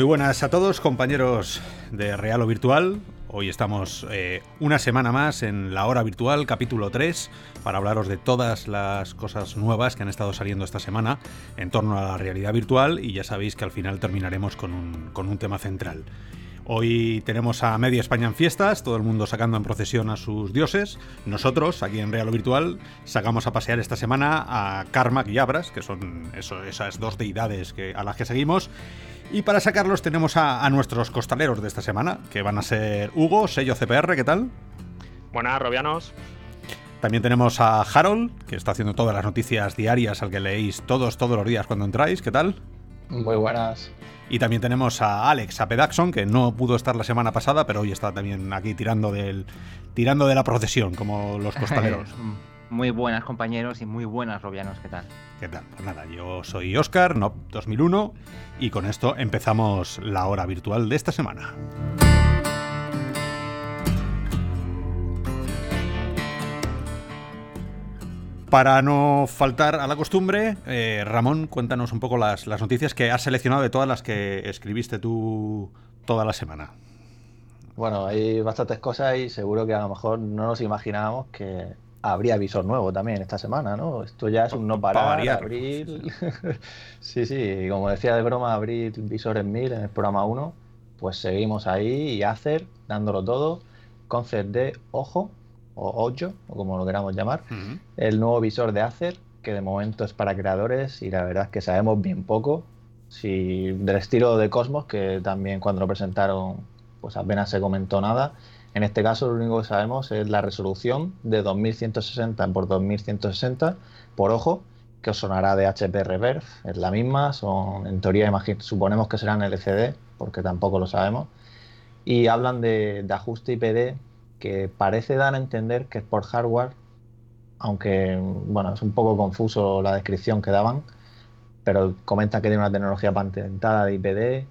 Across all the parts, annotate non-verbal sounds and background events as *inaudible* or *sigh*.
Muy buenas a todos, compañeros de Real o Virtual. Hoy estamos eh, una semana más en la hora virtual, capítulo 3, para hablaros de todas las cosas nuevas que han estado saliendo esta semana en torno a la realidad virtual y ya sabéis que al final terminaremos con un, con un tema central. Hoy tenemos a media España en fiestas, todo el mundo sacando en procesión a sus dioses. Nosotros, aquí en Real o Virtual, sacamos a pasear esta semana a Karmak y Abras, que son esas dos deidades que, a las que seguimos. Y para sacarlos tenemos a, nuestros costaleros de esta semana, que van a ser Hugo, sello CPR, ¿qué tal? Buenas, Robianos. También tenemos a Harold, que está haciendo todas las noticias diarias al que leéis todos, todos los días cuando entráis, ¿qué tal? Muy buenas. Y también tenemos a Alex, a Pedaxon, que no pudo estar la semana pasada, pero hoy está también aquí tirando del tirando de la procesión, como los *laughs* costaleros. Muy buenas compañeros y muy buenas robianos, ¿qué tal? ¿Qué tal? Pues nada, yo soy Oscar, no 2001, y con esto empezamos la hora virtual de esta semana. Para no faltar a la costumbre, eh, Ramón, cuéntanos un poco las, las, noticias que has seleccionado de todas las que escribiste tú toda la semana. Bueno, hay bastantes cosas y seguro que a lo mejor no nos imaginábamos que habría visor nuevo también esta semana, ¿no? Esto ya es un no parar, abril. sí, sí, *laughs* como decía de broma, abrir visores 1000 en el programa 1, pues seguimos ahí y hacer, dándolo todo, concept de ojo, o ojo, o como lo queramos llamar, el nuevo visor de Acer, que de momento es para creadores y la verdad es que sabemos bien poco si del estilo de Cosmos, que también cuando lo presentaron pues apenas se comentó nada, en este caso lo único que sabemos es la resolución de 2160 por 2160 por ojo, que os sonará de HP Reverse, es la misma, son en teoría suponemos que serán LCD, porque tampoco lo sabemos, y hablan de, ajuste IPD que parece dar a entender que es por hardware, aunque bueno, es un poco confuso la descripción que daban, pero comenta que tiene una tecnología patentada de IPD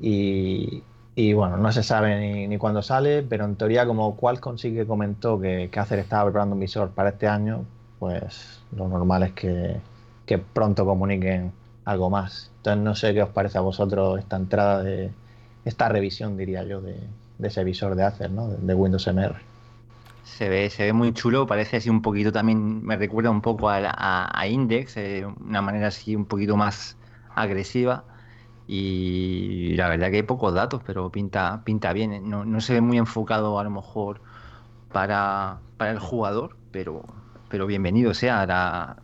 y, y bueno, no se sabe ni, cuándo sale, pero en teoría como Qualcomm sí que comentó que, que Acer estaba preparando un visor para este año, pues lo normal es que, pronto comuniquen algo más. Entonces no sé qué os parece a vosotros esta entrada de esta revisión, diría yo, de, ese visor de Acer, ¿no? De, Windows MR. Se ve, se ve muy chulo, parece así un poquito también, me recuerda un poco a, a, Index, eh, una manera así un poquito más agresiva y la verdad que hay pocos datos, pero pinta, pinta bien. No, no se ve muy enfocado a lo mejor para, para el jugador, pero, pero bienvenido sea. La,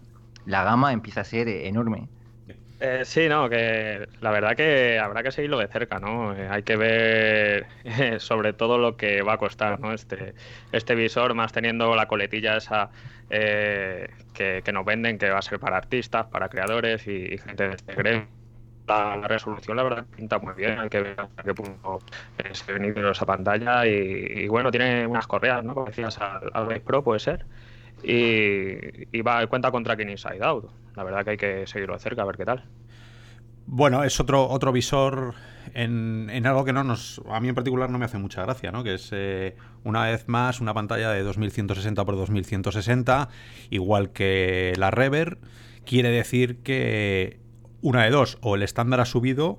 la gama empieza a ser enorme. Eh, sí, no, que la verdad que habrá que seguirlo de cerca, ¿no? Eh, hay que ver sobre todo lo que va a costar, ¿no? Este, este visor, más teniendo la coletilla esa eh, que, que, nos venden, que va a ser para artistas, para creadores y, gente de este gremio la, resolución la verdad pinta muy bien, hay que ver hasta qué punto se ve esa pantalla y, bueno, tiene unas correas, ¿no? Como decías, al, al Pro puede ser. Y, va, cuenta con tracking inside out. La verdad que hay que seguirlo de cerca a ver qué tal. Bueno, es otro, otro visor en, en, algo que no nos. A mí en particular no me hace mucha gracia, ¿no? Que es eh, una vez más una pantalla de 2160 por 2160, igual que la Rever. Quiere decir que una de dos, o el estándar ha subido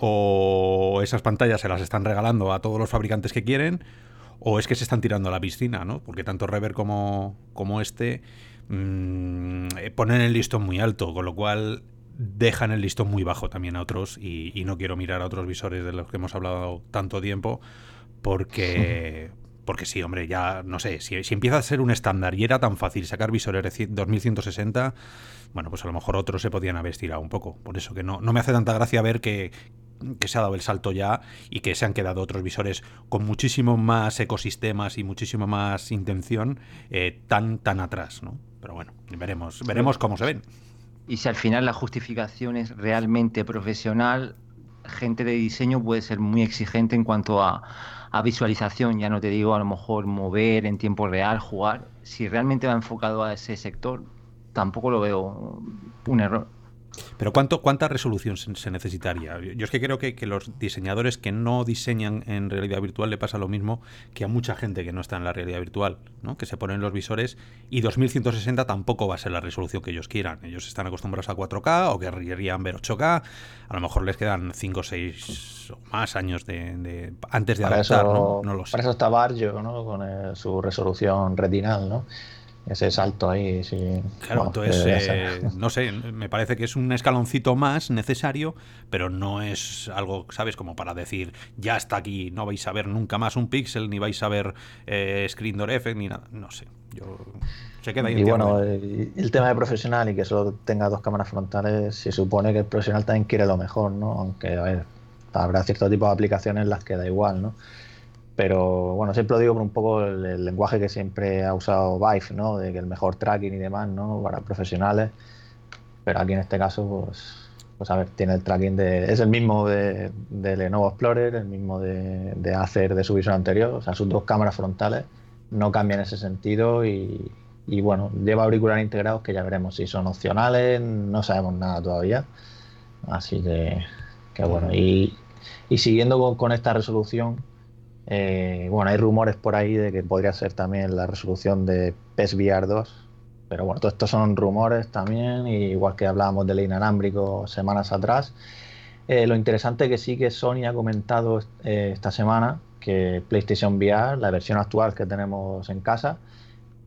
o esas pantallas se las están regalando a todos los fabricantes que quieren, o es que se están tirando a la piscina, ¿no? Porque tanto Rever como, como este mmm, ponen el listón muy alto, con lo cual dejan el listón muy bajo también a otros y, y, no quiero mirar a otros visores de los que hemos hablado tanto tiempo porque... *laughs* Porque sí, hombre, ya no sé, si, si, empieza a ser un estándar y era tan fácil sacar visores 2160, bueno, pues a lo mejor otros se podían haber estirado un poco. Por eso que no, no me hace tanta gracia ver que, se ha dado el salto ya y que se han quedado otros visores con muchísimo más ecosistemas y muchísima más intención eh, tan, tan atrás, ¿no? Pero bueno, veremos, veremos cómo se ven. Y si al final la justificación es realmente profesional, gente de diseño puede ser muy exigente en cuanto a a visualización, ya no te digo a lo mejor mover en tiempo real, jugar, si realmente va enfocado a ese sector, tampoco lo veo un error. Pero ¿cuánto, ¿cuánta resolución se, necesitaría? Yo es que creo que, que, los diseñadores que no diseñan en realidad virtual le pasa lo mismo que a mucha gente que no está en la realidad virtual, ¿no? que se ponen los visores y 2160 tampoco va a ser la resolución que ellos quieran. Ellos están acostumbrados a 4K o querrían ver 8K. A lo mejor les quedan 5 o 6 o más años de, antes de para adaptar, eso, ¿no? Para eso está Barrio ¿no? con su resolución retinal, ¿no? Ese salto ahí. Sí. Claro, entonces, eh, no sé, me parece que es un escaloncito más necesario, pero no es algo, ¿sabes? Como para decir, ya está aquí, no vais a ver nunca más un pixel, ni vais a ver eh, Screen Door Effect, ni nada. No sé. Yo, se queda ahí. Y bueno, el, tema de profesional y que solo tenga dos cámaras frontales, se supone que el profesional también quiere lo mejor, ¿no? Aunque, a ver, habrá cierto tipo de aplicaciones en las que da igual, ¿no? Pero bueno, siempre lo digo por un poco el, lenguaje que siempre ha usado Vive, ¿no? De que el mejor tracking y demás, ¿no? Para profesionales. Pero aquí en este caso, pues, pues a ver, tiene el tracking de. Es el mismo de, Lenovo Explorer, el mismo de, de, Acer de su visor anterior. O sea, sus dos cámaras frontales no cambian ese sentido y, y bueno, lleva auriculares integrados que ya veremos si son opcionales, no sabemos nada todavía. Así que, que bueno, y, y siguiendo con, con esta resolución, eh, bueno, hay rumores por ahí de que podría ser también la resolución de PSVR 2, pero bueno, todo esto son rumores también, igual que hablábamos del inalámbrico semanas atrás. Eh, lo interesante que sí que Sony ha comentado eh, esta semana que PlayStation VR, la versión actual que tenemos en casa,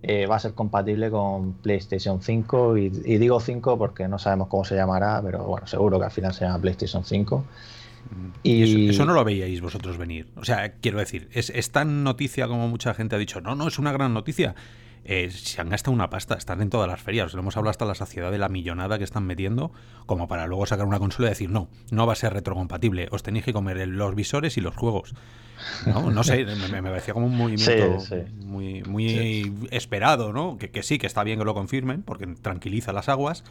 va a ser compatible con PlayStation 5 y, y, digo 5 porque no sabemos cómo se llamará, pero bueno, seguro que al final se llama PlayStation 5. Y, eso, no lo veíais vosotros venir. O sea, quiero decir, es, tan noticia como mucha gente ha dicho, no, no, es una gran noticia. Eh, se han gastado una pasta, están en todas las ferias. Lo hemos hablado hasta la saciedad de la millonada que están metiendo, como para luego sacar una consola y decir, no, no va a ser retrocompatible. Os tenéis que comer los visores y los juegos. No, sé, me, parecía como un movimiento muy, muy esperado, ¿no? Que, que sí, que está bien que lo confirmen, porque tranquiliza las aguas,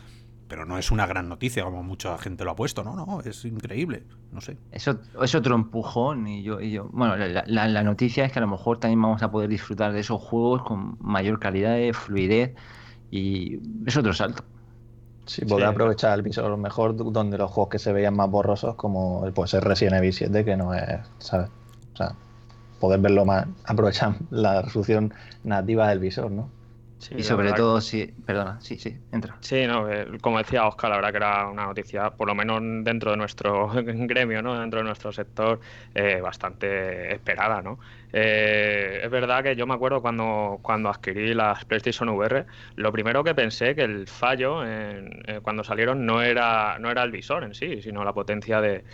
pero no es una gran noticia como mucha gente lo ha puesto, no, no, es increíble, no sé. Eso es otro empujón y yo, y yo bueno, la, noticia es que a lo mejor también vamos a poder disfrutar de esos juegos con mayor calidad de fluidez y es otro salto. Sí, poder aprovechar el visor mejor donde los juegos que se veían más borrosos como puede ser Resident Evil 7 que no es, ¿sabes? O sea, poder verlo más, *laughs* aprovechar la resolución nativa del visor, ¿no? Y sobre todo, si. Perdona, sí, sí, entra. Sí, no, eh, como decía Oscar, la verdad que era una noticia, por lo menos dentro de nuestro *laughs* gremio, ¿no? dentro de nuestro sector, eh, bastante esperada. ¿no? Eh, es verdad que yo me acuerdo cuando, cuando adquirí las PlayStation VR, lo primero que pensé que el fallo cuando salieron no era, no era el visor en sí, sino la potencia de,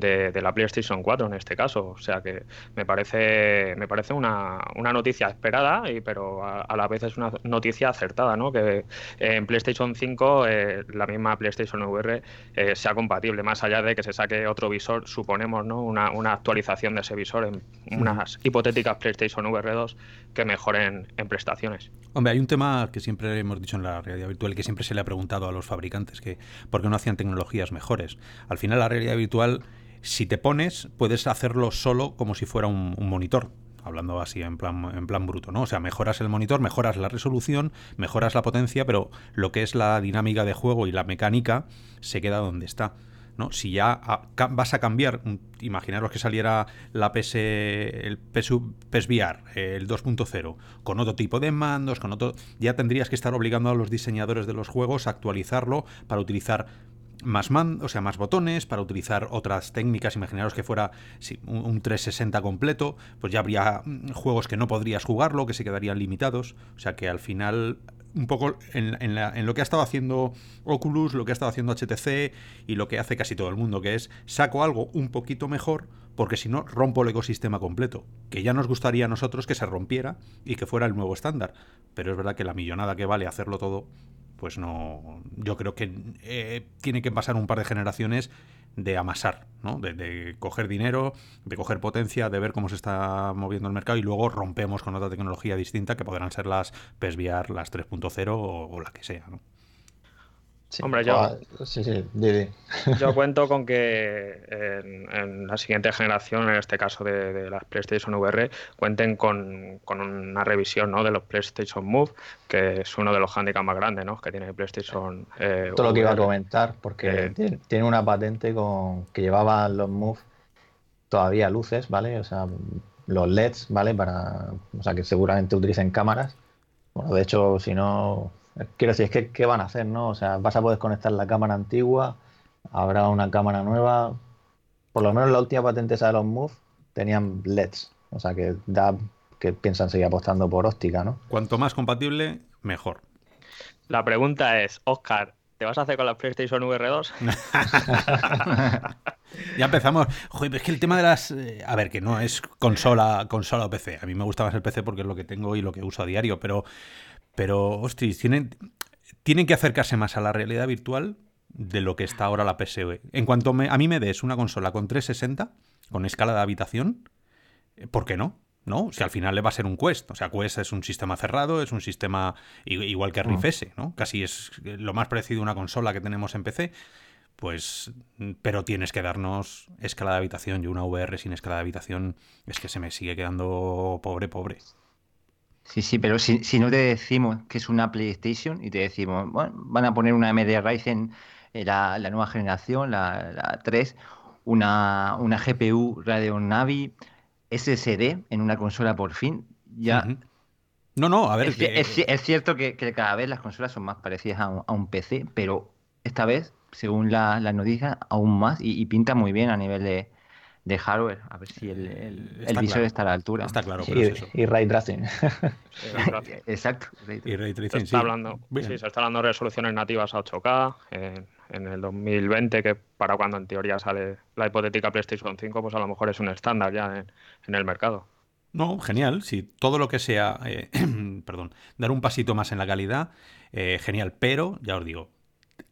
de, la PlayStation 4 en este caso. O sea que me parece, me parece una, una noticia esperada, y, pero a, la vez es una noticia acertada, ¿no? Que en PlayStation 5 eh, la misma PlayStation VR eh, sea compatible, más allá de que se saque otro visor, suponemos, ¿no? Una, una actualización de ese visor en unas hipotéticas PlayStation VR 2 que mejoren en prestaciones. Hombre, hay un tema que siempre hemos dicho en la realidad virtual que siempre se le ha preguntado a los fabricantes, que por qué no hacían tecnologías mejores. Al final la realidad virtual si te pones, puedes hacerlo solo como si fuera un, monitor hablando así en plan, en plan bruto, ¿no? O sea, mejoras el monitor, mejoras la resolución, mejoras la potencia, pero lo que es la dinámica de juego y la mecánica se queda donde está. ¿no? Si ya vas a cambiar, imaginaros que saliera la PS, el PS, PSVR, el 2.0, con otro tipo de mandos, con otro, ya tendrías que estar obligando a los diseñadores de los juegos a actualizarlo para utilizar más man, o sea, más botones, para utilizar otras técnicas. Imaginaros que fuera un, 360 completo, pues ya habría mm, juegos que no podrías jugarlo, que se quedarían limitados. O sea que al final, un poco en, en, lo que ha estado haciendo Oculus, lo que ha estado haciendo HTC y lo que hace casi todo el mundo, que es saco algo un poquito mejor, porque si no, rompo el ecosistema completo. Que ya nos gustaría a nosotros que se rompiera y que fuera el nuevo estándar. Pero es verdad que la millonada que vale hacerlo todo pues no. Yo creo que eh, tiene que pasar un par de generaciones de amasar, ¿no? De, coger dinero, de coger potencia, de ver cómo se está moviendo el mercado y luego rompemos con otra tecnología distinta que podrán ser las PSVR, las 3.0 o, la que sea, ¿no? Hombre, yo, *laughs* yo cuento con que en, la siguiente generación, en este caso de, las PlayStation VR, cuenten con, una revisión ¿no? de los PlayStation Move, que es uno de los handicaps más grandes ¿no? que tiene PlayStation. Eh, Todo lo que iba a comentar, porque eh, tiene, una patente con que llevaban los Move todavía luces, ¿vale? O sea, los LEDs, ¿vale? Para, o sea, que seguramente utilicen cámaras. Bueno, de hecho, si no, Quiero decir, es que ¿qué van a hacer, no? O sea, vas a poder conectar la cámara antigua, habrá una cámara nueva. Por lo menos la última patente esa de los Move tenían LEDs. O sea, que da que piensan seguir apostando por óptica, ¿no? Cuanto más compatible, mejor. La pregunta es, Oscar, ¿te vas a hacer con la PlayStation VR 2? *laughs* *laughs* ya empezamos. Joder, es que el tema de las. Eh, a ver, que no es consola, consola o PC. A mí me gusta más el PC porque es lo que tengo y lo que uso a diario, pero pero, hostia, tienen, tienen que acercarse más a la realidad virtual de lo que está ahora la PSV. En cuanto a mí me des una consola con 360, con escala de habitación, eh, ¿por qué no? ¿no? Si al final le va a ser un Quest. O sea, Quest es un sistema cerrado, es un sistema igual que Rift S, ¿no? Casi es lo más parecido a una consola que tenemos en PC. Pues, pero tienes que darnos escala de habitación. y una VR sin escala de habitación es que se me sigue quedando pobre, pobre. Sí, sí, pero si, no te decimos que es una PlayStation y te decimos, bueno, van a poner una AMD Ryzen, eh, la, la nueva generación, la, 3, una, una, GPU Radeon Navi, SSD en una consola por fin, ya... No, no, a ver... Es, cierto que, cada vez las consolas son más parecidas a un, PC, pero esta vez, según la, la noticia, aún más y pinta muy bien a nivel de, de hardware, a ver si el, el, visor está a la altura. Está claro, pero y, ray tracing. *laughs* Exacto. Y ray tracing, se está hablando, sí, se está hablando de resoluciones nativas a 8K en el 2020, que para cuando en teoría sale la hipotética PlayStation 5, pues a lo mejor es un estándar ya en, el mercado. No, genial. Si todo lo que sea, eh, *clears throat* perdón, dar un pasito más en la calidad, eh, genial. Pero, ya os digo,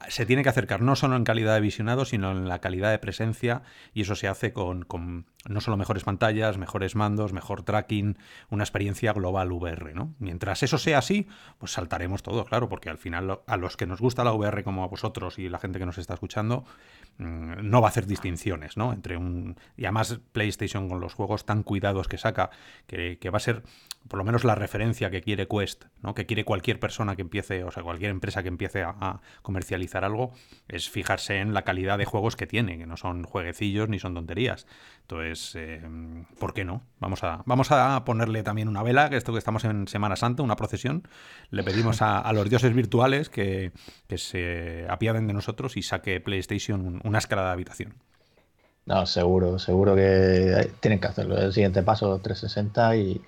se tiene que acercar no solo en calidad de visionado, sino en la calidad de presencia, y eso se hace con, no solo mejores pantallas, mejores mandos, mejor tracking, una experiencia global VR, ¿no? Mientras eso sea así, pues saltaremos todo, claro, porque al final a los que nos gusta la VR como a vosotros y la gente que nos está escuchando, no va a hacer distinciones, ¿no? Entre un... Y además PlayStation con los juegos tan cuidados que saca, que, que va a ser por lo menos la referencia que quiere Quest, ¿no? que quiere cualquier persona que empiece, o sea, cualquier empresa que empiece a, comercializar algo, es fijarse en la calidad de juegos que tiene, que no son jueguecillos ni son tonterías. Entonces, eh, ¿por qué no? Vamos a, vamos a ponerle también una vela, que esto que estamos en Semana Santa, una procesión, le pedimos a, los dioses virtuales que, se apiaden de nosotros y saque PlayStation una escala de habitación. No, seguro, seguro que tienen que hacerlo. El siguiente paso, 360 y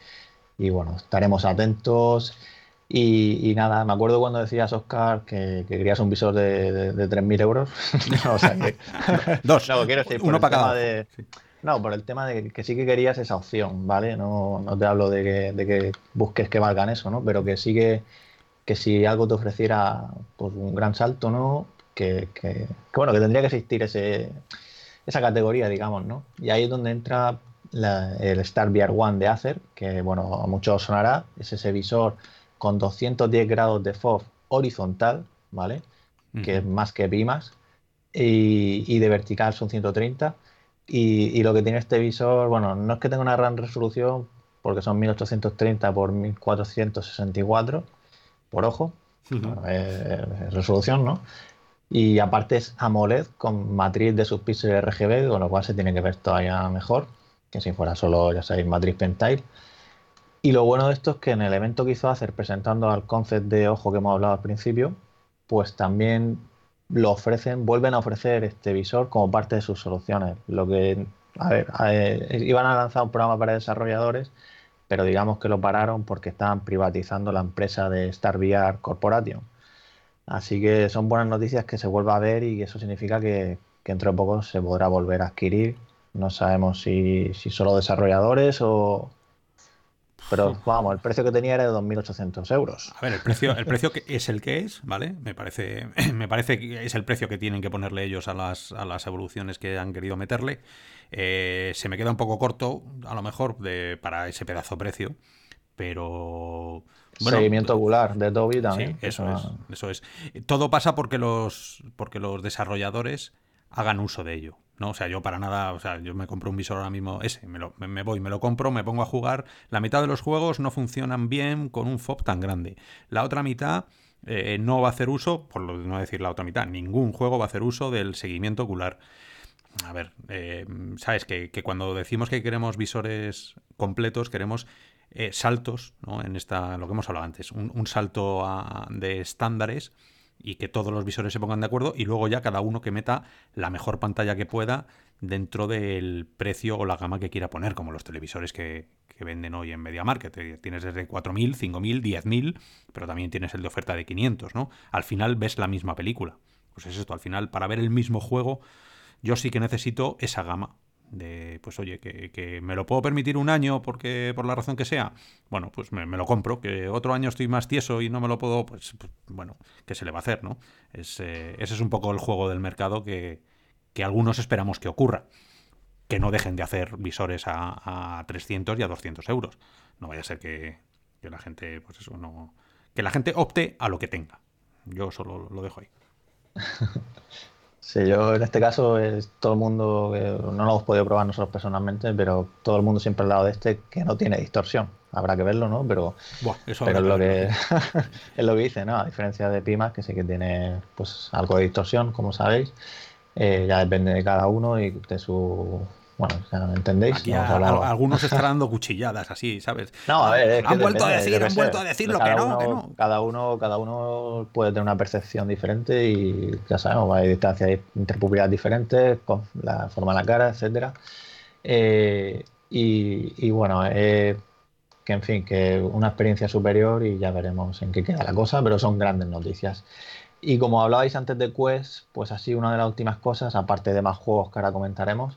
y bueno, estaremos atentos. Y, nada, me acuerdo cuando decías, Oscar, que, querías un visor de, de, 3.000 euros. *laughs* o sea que... *laughs* Dos, no, quiero decir, uno para cada. De... No, por el tema de que, sí que querías esa opción, ¿vale? No, no te hablo de que, de que, busques que valgan eso, ¿no? Pero que sí que, que si algo te ofreciera pues, un gran salto, ¿no? Que, que, bueno, que tendría que existir ese, esa categoría, digamos, ¿no? Y ahí es donde entra el Star VR One de Acer, que bueno, a muchos sonará, es ese visor con 210 grados de FOV horizontal, ¿vale? Que es más que Pimas, y, de vertical son 130. Y, lo que tiene este visor, bueno, no es que tenga una gran resolución, porque son 1830 por 1464 por ojo, es, resolución, ¿no? Y aparte es AMOLED con matriz de subpíxeles RGB, con lo cual se tiene que ver todavía mejor que si fuera solo, ya sabéis, matriz pentile. Y lo bueno de esto es que en el evento que hizo hacer presentando al concept de ojo que hemos hablado al principio, pues también lo ofrecen, vuelven a ofrecer este visor como parte de sus soluciones. Lo que, a ver, iban a lanzar un programa para desarrolladores, pero digamos que lo pararon porque estaban privatizando la empresa de Star VR Corporation. Así que son buenas noticias que se vuelva a ver y eso significa que, que entre poco se podrá volver a adquirir no sabemos si, si solo desarrolladores o, pero vamos, el precio que tenía era de 2.800 euros. A ver, el precio, el precio que es el que es, ¿vale? Me parece, *clears throat* me parece que es el precio que tienen que ponerle ellos a las, a las evoluciones que han querido meterle. Eh, se me queda un poco corto, a lo mejor, de, para ese pedazo de precio. pero... Seguimiento ocular de Adobe también. eso, es, eso es. Todo pasa porque los, porque los desarrolladores hagan uso de ello. ¿no? O sea, yo para nada, o sea, yo me compro un visor ahora mismo ese, me, lo, me, voy, me lo compro, me pongo a jugar. La mitad de los juegos no funcionan bien con un FOB tan grande. La otra mitad eh, no va a hacer uso, por lo no decir la otra mitad, ningún juego va a hacer uso del seguimiento ocular. A ver, eh, sabes que, cuando decimos que queremos visores completos, queremos eh, saltos, ¿no? En esta, lo que hemos hablado antes, un, salto de estándares y que todos los visores se pongan de acuerdo y luego ya cada uno que meta la mejor pantalla que pueda dentro del precio o la gama que quiera poner, como los televisores que, venden hoy en Media Market. Tienes desde 4.000, 5.000, 10.000, pero también tienes el de oferta de 500, ¿no? Al final ves la misma película. Pues es esto, al final para ver el mismo juego yo sí que necesito esa gama de, pues oye, que, me lo puedo permitir un año porque por la razón que sea, bueno, pues me, lo compro, que otro año estoy más tieso y no me lo puedo, pues, pues bueno, ¿qué se le va a hacer, no? Es, eh, ese es un poco el juego del mercado que, que, algunos esperamos que ocurra, que no dejen de hacer visores a, a 300 y a 200 euros. No vaya a ser que, que la gente, pues eso, no... Que la gente opte a lo que tenga. Yo solo lo dejo ahí. *laughs* Sí, yo en este caso es todo el mundo, no lo hemos podido probar nosotros personalmente, pero todo el mundo siempre al lado de este que no tiene distorsión. Habrá que verlo, ¿no? Pero, pero es, lo que, *laughs* es lo que dice, ¿no? A diferencia de Pimas, que sí que tiene pues algo de distorsión, como sabéis, eh, ya depende de cada uno y de su bueno, ya entendéis. algunos estarán *laughs* dando cuchilladas así, ¿sabes? No, a ver, han vuelto a decir, han vuelto a decir lo que no, que no. Cada uno, cada uno puede tener una percepción diferente y ya sabemos, hay distancias interpupulares diferentes, con la forma de la cara, etcétera. Eh, y, bueno, eh, que en fin, que una experiencia superior y ya veremos en qué queda la cosa, pero son grandes noticias. Y como hablabais antes de Quest, pues así una de las últimas cosas, aparte de más juegos que ahora comentaremos,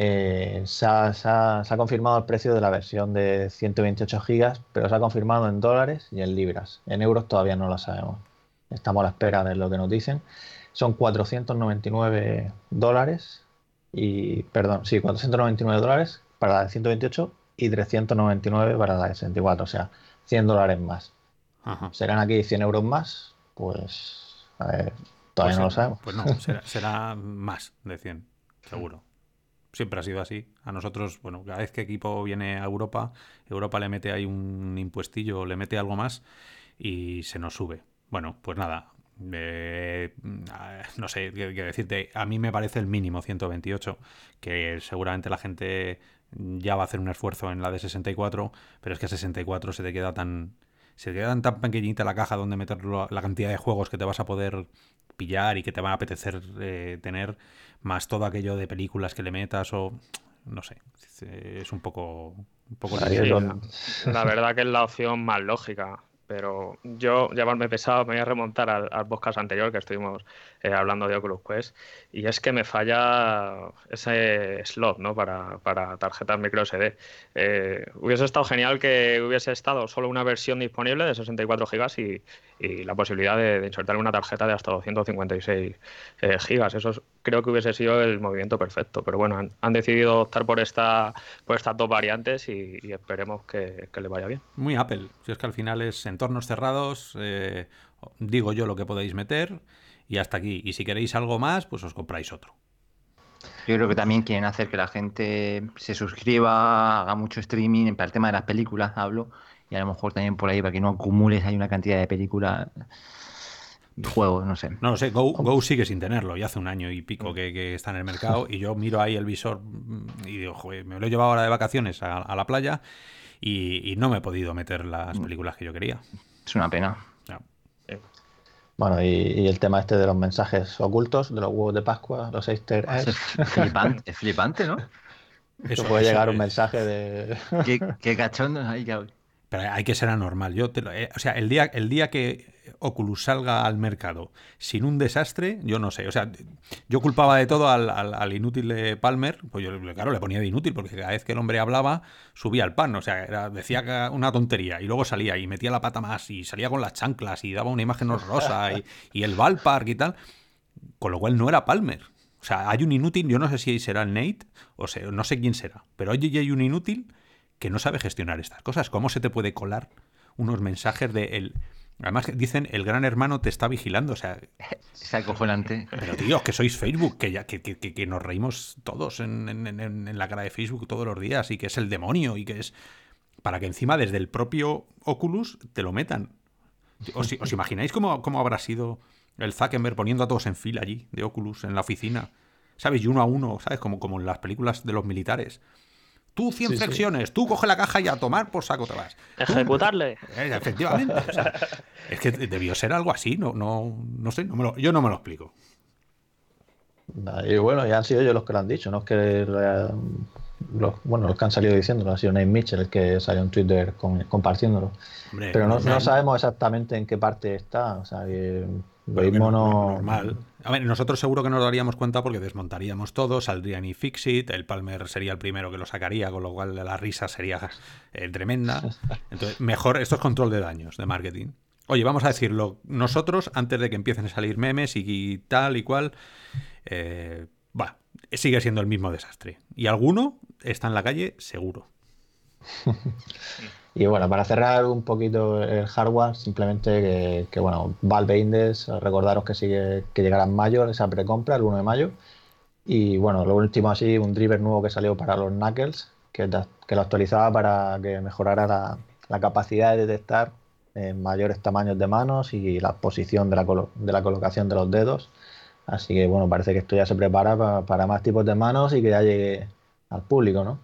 eh, se, ha, confirmado el precio de la versión de 128 gigas, pero se ha confirmado en dólares y en libras. En euros todavía no lo sabemos. Estamos a la espera de lo que nos dicen. Son 499 dólares y, perdón, sí, 499 dólares para la de 128 y 399 para la de 64, o sea, 100 dólares más. ¿Serán aquí 100 euros más? Pues, a ver, todavía pues no lo sabemos. Pues no, será *laughs* más de 100, seguro siempre ha sido así. A nosotros, bueno, cada vez que equipo viene a Europa, Europa le mete ahí un impuestillo, le mete algo más y se nos sube. Bueno, pues nada, eh, no sé qué, decirte. A mí me parece el mínimo 128, que seguramente la gente ya va a hacer un esfuerzo en la de 64, pero es que 64 se te queda tan se te queda tan pequeñita la caja donde meter la cantidad de juegos que te vas a poder pillar y que te van a apetecer eh, tener más todo aquello de películas que le metas o no sé, es un poco un poco la, la verdad que es la opción más lógica pero yo, llamarme pesado, me voy a remontar al, al podcast anterior que estuvimos eh, hablando de Oculus Quest, y es que me falla ese slot ¿no? para, para tarjetas micro SD. Eh, hubiese estado genial que hubiese estado solo una versión disponible de 64 GB y, y, la posibilidad de, insertar una tarjeta de hasta 256 eh, GB. Eso creo que hubiese sido el movimiento perfecto, pero bueno, han, decidido optar por, esta, por estas dos variantes y, esperemos que, que le vaya bien. Muy Apple, si es que al final es entornos cerrados, eh, digo yo lo que podéis meter y hasta aquí. Y si queréis algo más, pues os compráis otro. Yo creo que también quieren hacer que la gente se suscriba, haga mucho streaming, para el tema de las películas hablo, y a lo mejor también por ahí para que no acumules hay una cantidad de películas juegos, no sé. No lo sé, Go, sigue sin tenerlo, y hace un año y pico que, está en el mercado, y yo miro ahí el visor y digo, joder, me lo he llevado ahora de vacaciones a la playa y, no me he podido meter las mm. películas que yo quería. Es una pena. Bueno, y, el tema este de los mensajes ocultos, de los huevos de Pascua, los Easter eggs. *laughs* *laughs* Es flipante, flipante, ¿no? Eso, puede llegar un mensaje de. Qué, *laughs* qué cachondo hay que pero hay que ser anormal. Yo te eh, o sea, el día, el día que Oculus salga al mercado sin un desastre, yo no sé. O sea, yo culpaba de todo al, inútil de Palmer, pues yo, claro, le ponía de inútil, porque cada vez que el hombre hablaba, subía el pan. O sea, decía una tontería y luego salía y metía la pata más y salía con las chanclas y daba una imagen horrorosa y, el ballpark y tal. Con lo cual no era Palmer. O sea, hay un inútil, yo no sé si será Nate, o sea, no sé quién será, pero hoy hay un inútil que no sabe gestionar estas cosas. ¿Cómo se te puede colar unos mensajes de el... Además dicen el gran hermano te está vigilando, o sea... *laughs* Es acojonante. Pero tío, que sois Facebook, que, ya, que, que, que nos reímos todos en, en, en, la cara de Facebook todos los días y que es el demonio y que es... Para que encima desde el propio Oculus te lo metan. ¿Os, os imagináis cómo, cómo habrá sido el Zuckerberg poniendo a todos en fila allí, de Oculus, en la oficina? ¿Sabes? Y uno a uno, ¿sabes? Como, como en las películas de los militares. Tú 100 sí, flexiones, sí. tú coge la caja y a tomar por saco te vas. Ejecutarle. Eh, efectivamente. O sea, *laughs* es que debió ser algo así, no, no, no sé, no me lo, yo no me lo explico. Y bueno, ya han sido ellos los que lo han dicho, no es que los, bueno, los que han salido diciéndolo, ha sido Nate Mitchell el que salió en Twitter con, compartiéndolo. Hombre, Pero no, no, sabemos exactamente en qué parte está, o sea, que lo mismo no... Normal. A ver, nosotros seguro que nos daríamos cuenta porque desmontaríamos todo, saldría ni Fixit, el Palmer sería el primero que lo sacaría, con lo cual la risa sería eh, tremenda. Entonces, mejor, esto es control de daños de marketing. Oye, vamos a decirlo, nosotros, antes de que empiecen a salir memes y tal y cual, eh, sigue siendo el mismo desastre. Y alguno está en la calle, seguro. *laughs* Y bueno, para cerrar un poquito el hardware, simplemente que, bueno, Valve Index, recordaros que sigue que llegará en mayo, esa precompra, el 1 de mayo. Y bueno, lo último así, un driver nuevo que salió para los Knuckles, que, que lo actualizaba para que mejorara la, capacidad de detectar en mayores tamaños de manos y la posición de la, de la colocación de los dedos. Así que bueno, parece que esto ya se prepara para, para más tipos de manos y que ya llegue al público, ¿no?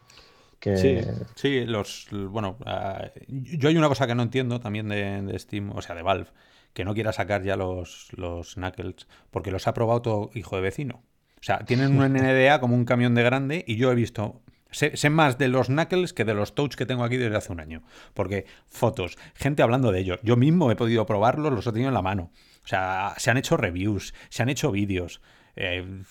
Sí, sí, los. Bueno, uh, yo hay una cosa que no entiendo también de, Steam, o sea, de Valve, que no quiera sacar ya los, los Knuckles, porque los ha probado todo hijo de vecino. O sea, tienen un NDA como un camión de grande y yo he visto. Sé, más de los Knuckles que de los Touch que tengo aquí desde hace un año. Porque fotos, gente hablando de ellos. Yo mismo he podido probarlos, los he tenido en la mano. O sea, se han hecho reviews, se han hecho vídeos. Eh,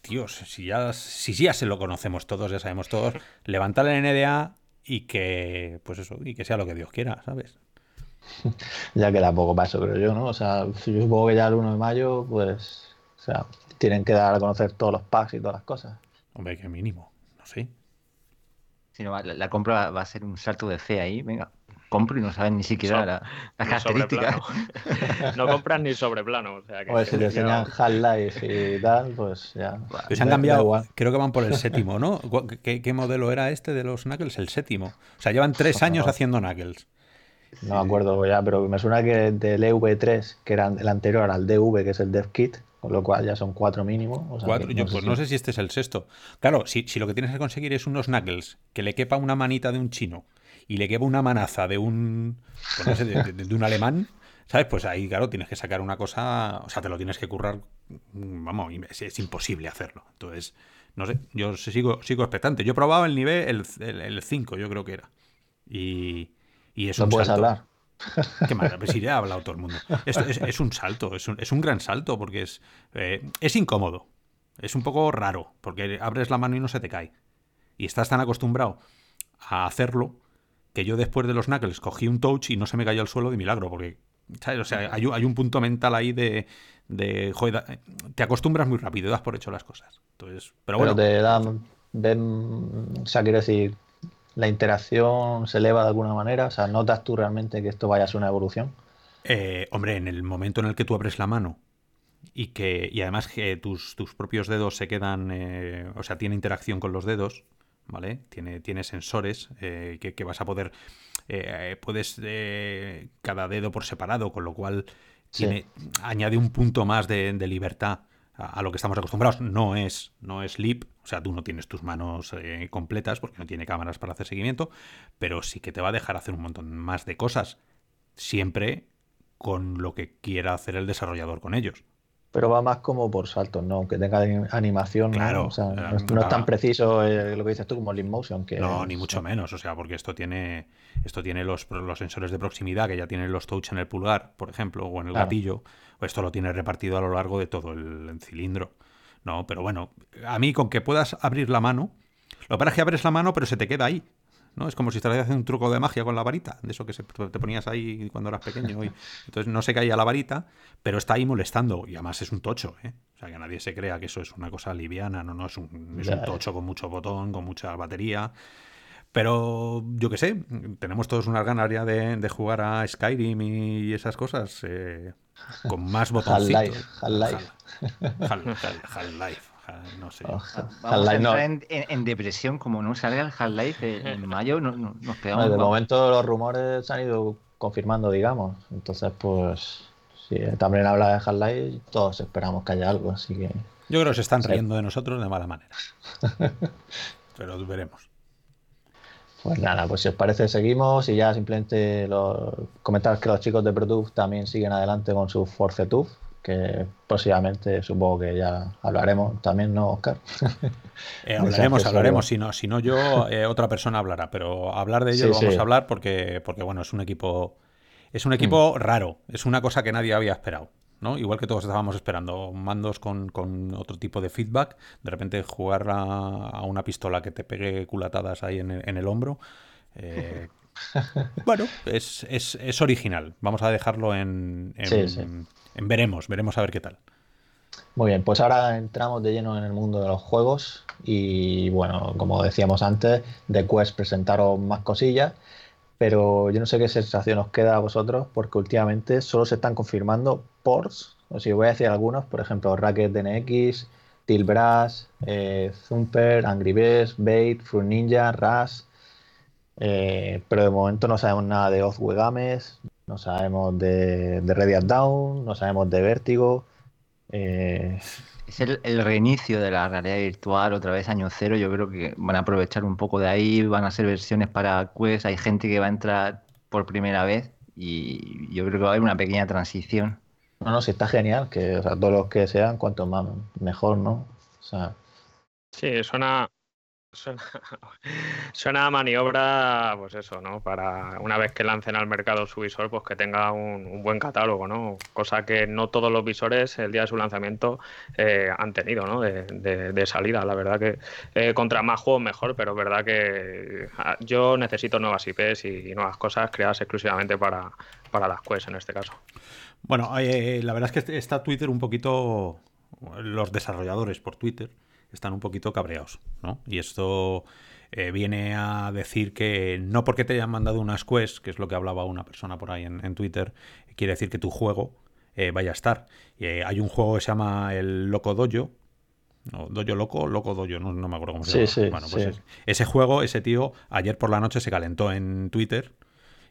tíos, si ya, si ya se lo conocemos todos, ya sabemos todos, *laughs* levantar el NDA y que, pues eso, y que sea lo que Dios quiera, ¿sabes? *laughs* Ya queda poco para eso, creo yo, ¿no? O sea, yo supongo que ya el 1 de mayo, pues, o sea, tienen que dar a conocer todos los packs y todas las cosas. Hombre, que mínimo, no sé. Si no, la, la compra va a ser un salto de fe ahí, venga compro y no saben ni siquiera so, la, las características. *laughs* no compran ni sobre plano. O sea que pues si le enseñan Half-Life y tal, pues ya. Pues han cambiado, creo que van por el séptimo, ¿no? *laughs* ¿Qué, ¿Qué, modelo era este de los Knuckles? El séptimo. O sea, llevan tres años haciendo Knuckles. No me acuerdo ya, pero me suena que del EV3, que era el anterior al DV, que es el DevKit, con lo cual ya son cuatro mínimo. O sea, cuatro, no yo, pues si- no sé si este es el sexto. Claro, si, si lo que tienes que conseguir es unos Knuckles, que le quepa una manita de un chino y le quepa una manaza de un, pues no sé, de, de- de un alemán, ¿sabes? Pues ahí, claro, tienes que sacar una cosa, o sea, te lo tienes que currar, vamos, es, es imposible hacerlo. Entonces, no sé, yo sigo, sigo expectante. Yo he probado el nivel, el 5, yo creo que era. Y, y es no un puedes salto. hablar. Qué mal, pues sí, ya ha hablado todo el mundo. Esto es, es un salto, es un, es un gran salto porque es, eh, es incómodo. Es un poco raro porque abres la mano y no se te cae. Y estás tan acostumbrado a hacerlo que yo después de los knuckles cogí un touch y no se me cayó al suelo de milagro porque, ¿sabes? O sea, hay, un- hay un punto mental ahí de, de joder, te acostumbras muy rápido, das por hecho las cosas. Entonces, pero Pero bueno, te dan, ven, o sea, quiero decir, la interacción se eleva de alguna manera, o sea, notas tú realmente que esto vaya a ser una evolución. Eh, hombre, en el momento en el que tú abres la mano y que y además que tus, tus propios dedos se quedan, eh, o sea, tiene interacción con los dedos, ¿vale? Tiene, tiene sensores eh, que, que vas a poder, eh, puedes eh, cada dedo por separado, con lo cual Sí. tiene, añade un punto más de, de libertad a, a lo que estamos acostumbrados. No es, no es lip, o sea, tú no tienes tus manos eh, completas porque no tiene cámaras para hacer seguimiento, pero sí que te va a dejar hacer un montón más de cosas, siempre con lo que quiera hacer el desarrollador con ellos. Pero va más como por saltos, ¿no? Aunque tenga animación, ¿no? Claro, O sea, claro, no, es- tan preciso eh, lo que dices tú como Leap Motion. Que No, es- ni mucho menos, o sea, porque esto tiene esto tiene los, los sensores de proximidad que ya tienen los touch en el pulgar, por ejemplo, o en el Claro. gatillo, o esto lo tiene repartido a lo largo de todo el, el cilindro. No, pero bueno, a mí con que puedas abrir la mano, lo que pasa es que abres la mano, pero se te queda ahí. ¿No? Es como si estuvieras haciendo un truco de magia con la varita, de eso que se- te ponías ahí cuando eras pequeño. Y, entonces no se caía la varita, pero está ahí molestando. Y además es un tocho, ¿eh? O sea, que nadie se crea que eso es una cosa liviana, no, no, es un, es un tocho con mucho botón, con mucha batería. Pero yo qué sé, tenemos todos unas ganas ya de, jugar a Skyrim y esas cosas eh, con más botoncitos. Half-Life. Half-Life. No sé. en, depresión, como no salga el Half-Life en mayo, no, nos pegamos. de momento los rumores se han ido confirmando, digamos. Entonces, pues, si también habla de Half-Life, todos esperamos que haya algo, así que... Yo creo que se están riendo de nosotros de mala manera. *laughs* Pero veremos. Pues nada, pues si os parece seguimos y ya simplemente comentar que los chicos de ProTube también siguen adelante con su ForceTube, que próximamente supongo que ya hablaremos también, ¿no, Oscar? *laughs* Eh, hablaremos, hablaremos, si no, si no yo, eh, otra persona hablará, pero hablar de ello vamos a hablar porque, porque bueno, es un equipo, es un equipo mm. raro, es una cosa que nadie había esperado. ¿no? Igual que todos estábamos esperando mandos con, otro tipo de feedback, de repente jugar a, una pistola que te pegue culatadas ahí en el, hombro. Eh, *laughs* *laughs* bueno, es, es, original. Vamos a dejarlo en, en, veremos, veremos a ver qué tal. Muy bien, pues ahora entramos de lleno en el mundo de los juegos y bueno, como decíamos antes, de Quest presentaron más cosillas pero yo no sé qué sensación os queda a vosotros, porque últimamente solo se están confirmando ports, o si voy a decir algunos, por ejemplo, Racket DNX, Tilbras, eh, Zumper, Angry Birds, Bait, Fruit Ninja, Ras, eh, pero de momento no sabemos nada de Ozwe Games, no sabemos de, de Radiant Down, no sabemos de Vértigo. Eh, es el, reinicio de la realidad virtual, otra vez año cero. Yo creo que van a aprovechar un poco de ahí, van a hacer versiones para Quest. Hay gente que va a entrar por primera vez y yo creo que va a haber una pequeña transición. No, no, sí, está genial, que o sea, todos los que sean, cuanto más mejor, ¿no? O sea... Sí, suena, *laughs* Suena, a maniobra, pues eso, ¿no? Para una vez que lancen al mercado su visor, pues que tenga un, buen catálogo, ¿no? Cosa que no todos los visores el día de su lanzamiento eh, han tenido, ¿no? De, salida. La verdad que eh, contra más juegos mejor, pero es verdad que ah, yo necesito nuevas IPs y, nuevas cosas creadas exclusivamente para, para las Quest en este caso. Bueno, eh, la verdad es que está Twitter un poquito, los desarrolladores por Twitter están un poquito cabreados, ¿no? Y esto eh, viene a decir que no porque te hayan mandado unas quests, que es lo que hablaba una persona por ahí en, Twitter, quiere decir que tu juego eh, vaya a estar. Eh, hay un juego que se llama el Loco Dojo, no, Dojo Loco, Loco Dojo, no, me acuerdo cómo se llama. bueno, pues ese juego, ese tío, ayer por la noche se calentó en Twitter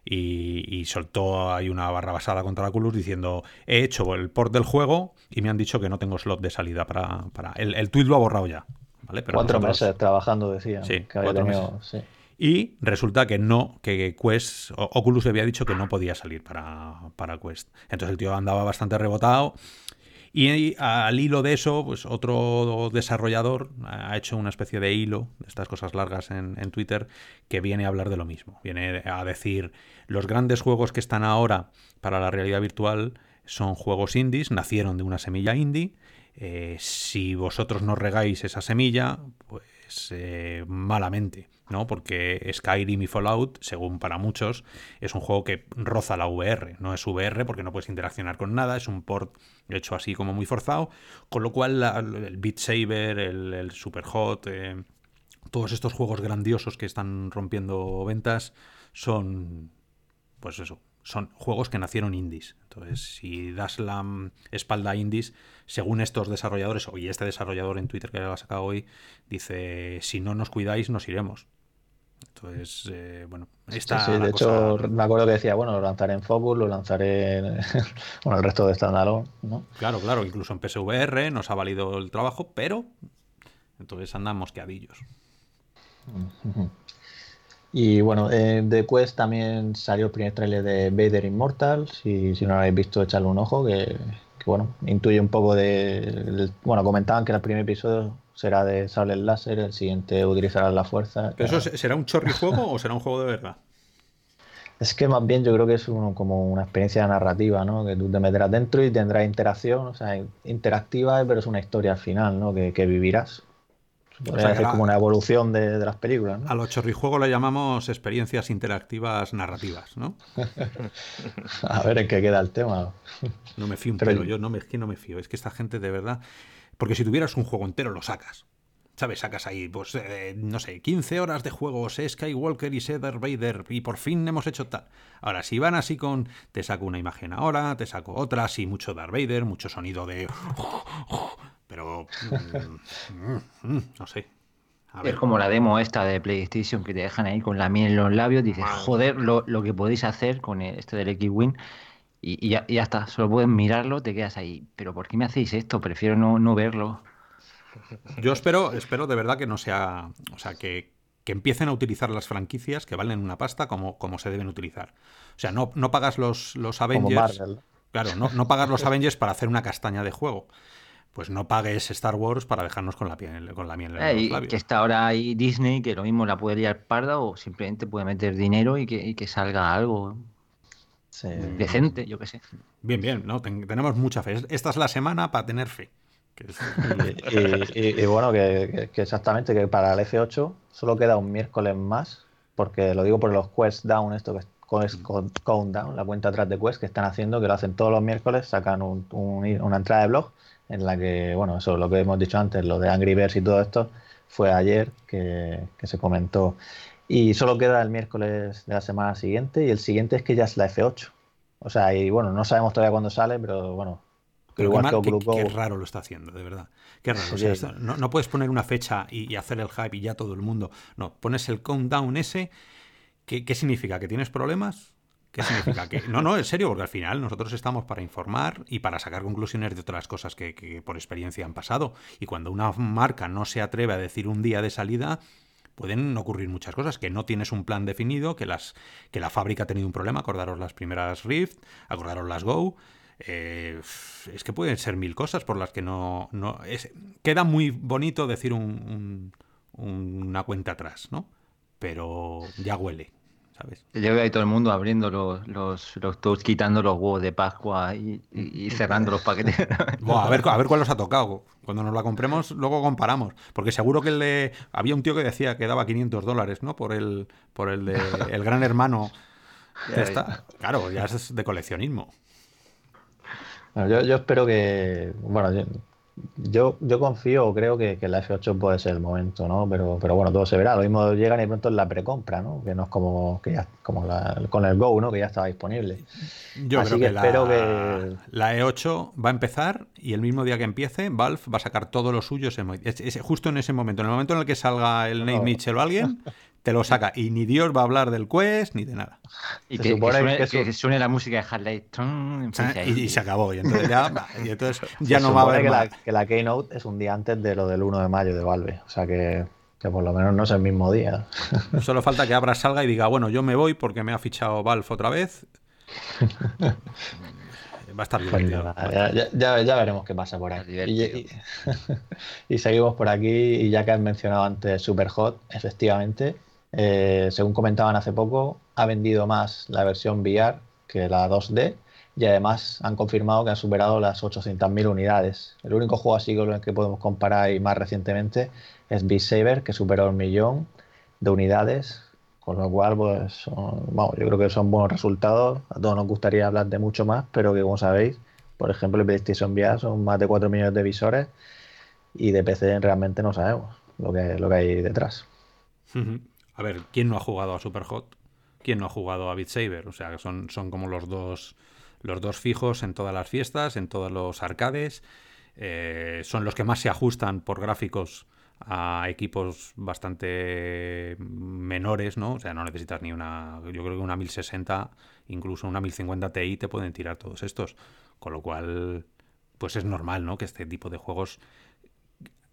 y, soltó ahí una barra basada contra la Culus diciendo he hecho el port del juego y me han dicho que no tengo slot de salida para... para... El, el tweet lo ha borrado ya. ¿vale? cuatro meses trabajando, decía. Sí, cuatro meses. Y resulta que no, que Quest, Oculus le había dicho que no podía salir para, para Quest. Entonces el tío andaba bastante rebotado y al hilo de eso, pues otro desarrollador ha hecho una especie de hilo, de estas cosas largas en, Twitter, que viene a hablar de lo mismo. Viene a decir, los grandes juegos que están ahora para la realidad virtual son juegos indies, nacieron de una semilla indie. Eh, si vosotros no regáis esa semilla, pues eh, malamente. ¿no? Porque Skyrim y Fallout, según para muchos, es un juego que roza la VR. No es VR porque no puedes interaccionar con nada, es un port hecho así como muy forzado. Con lo cual el Beat Saber, el, Super Hot, eh, todos estos juegos grandiosos que están rompiendo ventas son, pues eso, son juegos que nacieron indies. Entonces, si das la espalda a indies, según estos desarrolladores, y este desarrollador en Twitter que lo ha sacado hoy, dice, si no nos cuidáis, nos iremos. Entonces, eh, bueno, está. Sí, de hecho, me acuerdo que decía, bueno, lo lanzaré en Focus, lo lanzaré en *laughs* bueno, el resto de Standalone, ¿no? Claro, claro, incluso en PSVR nos ha valido el trabajo, pero entonces andamos queadillos. Y bueno, eh, de Quest también salió el primer trailer de Vader Immortal. Si, si no lo habéis visto, echarle un ojo, que, bueno, intuye un poco de. Bueno, comentaban que el primer episodio será de sable láser, el siguiente utilizará la fuerza. eso será un chorri juego o será un juego de verdad? Es que más bien yo creo que es como una experiencia narrativa, ¿no? Que tú te meterás dentro y tendrás interacción, o sea, interactiva, pero es una historia al final, ¿no? Que, vivirás. Es como una evolución de, las películas. A los chorrijuegos le llamamos experiencias interactivas narrativas, ¿no? *laughs* a ver en qué queda el tema. No me fío un pero yo no me, es que no me fío. Es que esta gente de verdad porque si tuvieras un juego entero lo sacas. ¿Sabes? Sacas ahí, pues, eh, no sé, 15 horas de juegos, Skywalker y Cedar Vader, y por fin hemos hecho tal. Ahora, si van así con, te saco una imagen ahora, te saco otra, así mucho Darth Vader, mucho sonido de... Pero... Mm, mm, no sé. Es como la demo esta de PlayStation que te dejan ahí con la miel en los labios, dices, joder, lo, que podéis hacer con este del X-Wing. Y, ya, está, solo puedes mirarlo, te quedas ahí. Pero ¿por qué me hacéis esto? Prefiero no, no verlo. Yo espero, espero de verdad que no sea. O sea, que, empiecen a utilizar las franquicias que valen una pasta como, como se deben utilizar. O sea, no, no pagas los, los Avengers. Claro, no, no pagas los Avengers para hacer una castaña de juego. Pues no pagues Star Wars para dejarnos con la piel, con la miel en los Que está ahora ahí Disney, que lo mismo la puede liar parda o simplemente puede meter dinero y que, salga algo. decente, yo qué sé. Bien, bien, ¿no? tenemos mucha fe. Esta es la semana para tener fe. *laughs* y, bueno, que, exactamente, que para el F8 solo queda un miércoles más, porque lo digo por los Quest Down, esto que es Countdown, la cuenta atrás de Quest que están haciendo, que lo hacen todos los miércoles, sacan una entrada de blog en la que, bueno, eso es lo que hemos dicho antes, lo de Angry Birds y todo esto, fue ayer que, que se comentó. Y solo queda el miércoles de la semana siguiente y el siguiente es que ya es la F8. O sea, y bueno, no sabemos todavía cuándo sale, pero bueno, qué, raro lo está haciendo, de verdad. Qué raro. no, puedes poner una fecha y, hacer el hype y ya todo el mundo. No, pones el countdown ese. ¿Qué, significa? ¿Que tienes problemas? ¿Qué significa? Que, no, no, en serio, porque al final nosotros estamos para informar y para sacar conclusiones de otras cosas que, por experiencia han pasado. Y cuando una marca no se atreve a decir un día de salida, pueden ocurrir muchas cosas, que no tienes un plan definido, que, las, que la fábrica ha tenido un problema, acordaros las primeras Rift, acordaros las Go, eh, es que pueden ser mil cosas por las que no... queda muy bonito decir un, una cuenta atrás, ¿no? Pero ya huele. ¿Sabes? Yo veo ahí todo el mundo abriendo los, los, los quitando los huevos de Pascua y, *laughs* cerrando los paquetes. *laughs* a, ver, a ver cuál nos ha tocado. Cuando nos la compremos, luego comparamos. Porque seguro que el había un tío que decía que daba 500 dólares, ¿no? Por el, por el de *laughs* el gran hermano. Claro, ya es de coleccionismo yo, espero que, bueno, yo, yo, confío o creo que, que, la F8 puede ser el momento, ¿no? Pero, pero bueno, todo se verá. Lo mismo llegan y pronto en la precompra, ¿no? Que no es como que ya, como la, con el Go, ¿no? Que ya estaba disponible. Yo creo que, espero la, que la E8 va a empezar y el mismo día que empiece, Valve va a sacar todo lo suyo justo en ese momento. En el momento en el que salga el Nate Mitchell o alguien, *laughs* te lo saca. Y ni Dios va a hablar del Quest ni de nada. Y que, suene, la música de Harley. Y, se acabó. Y entonces ya, *laughs* ya no va a haber. Que la, que la Keynote es un día antes de lo del 1 de mayo de Valve. O sea que, que por lo menos no es el mismo día. *laughs* Solo falta que Abra salga y diga, bueno, yo me voy porque me ha fichado Valve otra vez. *laughs* Va a estar pues divertido. ya, ya, veremos qué pasa por ahí. Y, y, seguimos por aquí, y ya que has mencionado antes Superhot, efectivamente, eh, según comentaban hace poco, ha vendido más la versión VR que la 2D y además han confirmado que han superado las 800.000 unidades. El único juego así con el que podemos comparar y más recientemente es Beat Saber, que superó el millón de unidades, con lo cual, pues, vamos, yo creo que son buenos resultados. A todos nos gustaría hablar de mucho más, pero que como sabéis, por ejemplo, el PlayStation VR son más de 4 millones de visores y de PC realmente no sabemos lo que, lo que hay detrás. A ver, ¿quién no ha jugado a Superhot? ¿Quién no ha jugado a Beat Saber? O sea, son, son como los dos, los dos fijos en todas las fiestas, en todos los arcades. Eh, son los que más se ajustan por gráficos a equipos bastante menores, ¿no? O sea, no necesitas ni una. Yo creo que una 1060, incluso una 1050 Ti te pueden tirar todos estos. Con lo cual, pues es normal, ¿no? Que este tipo de juegos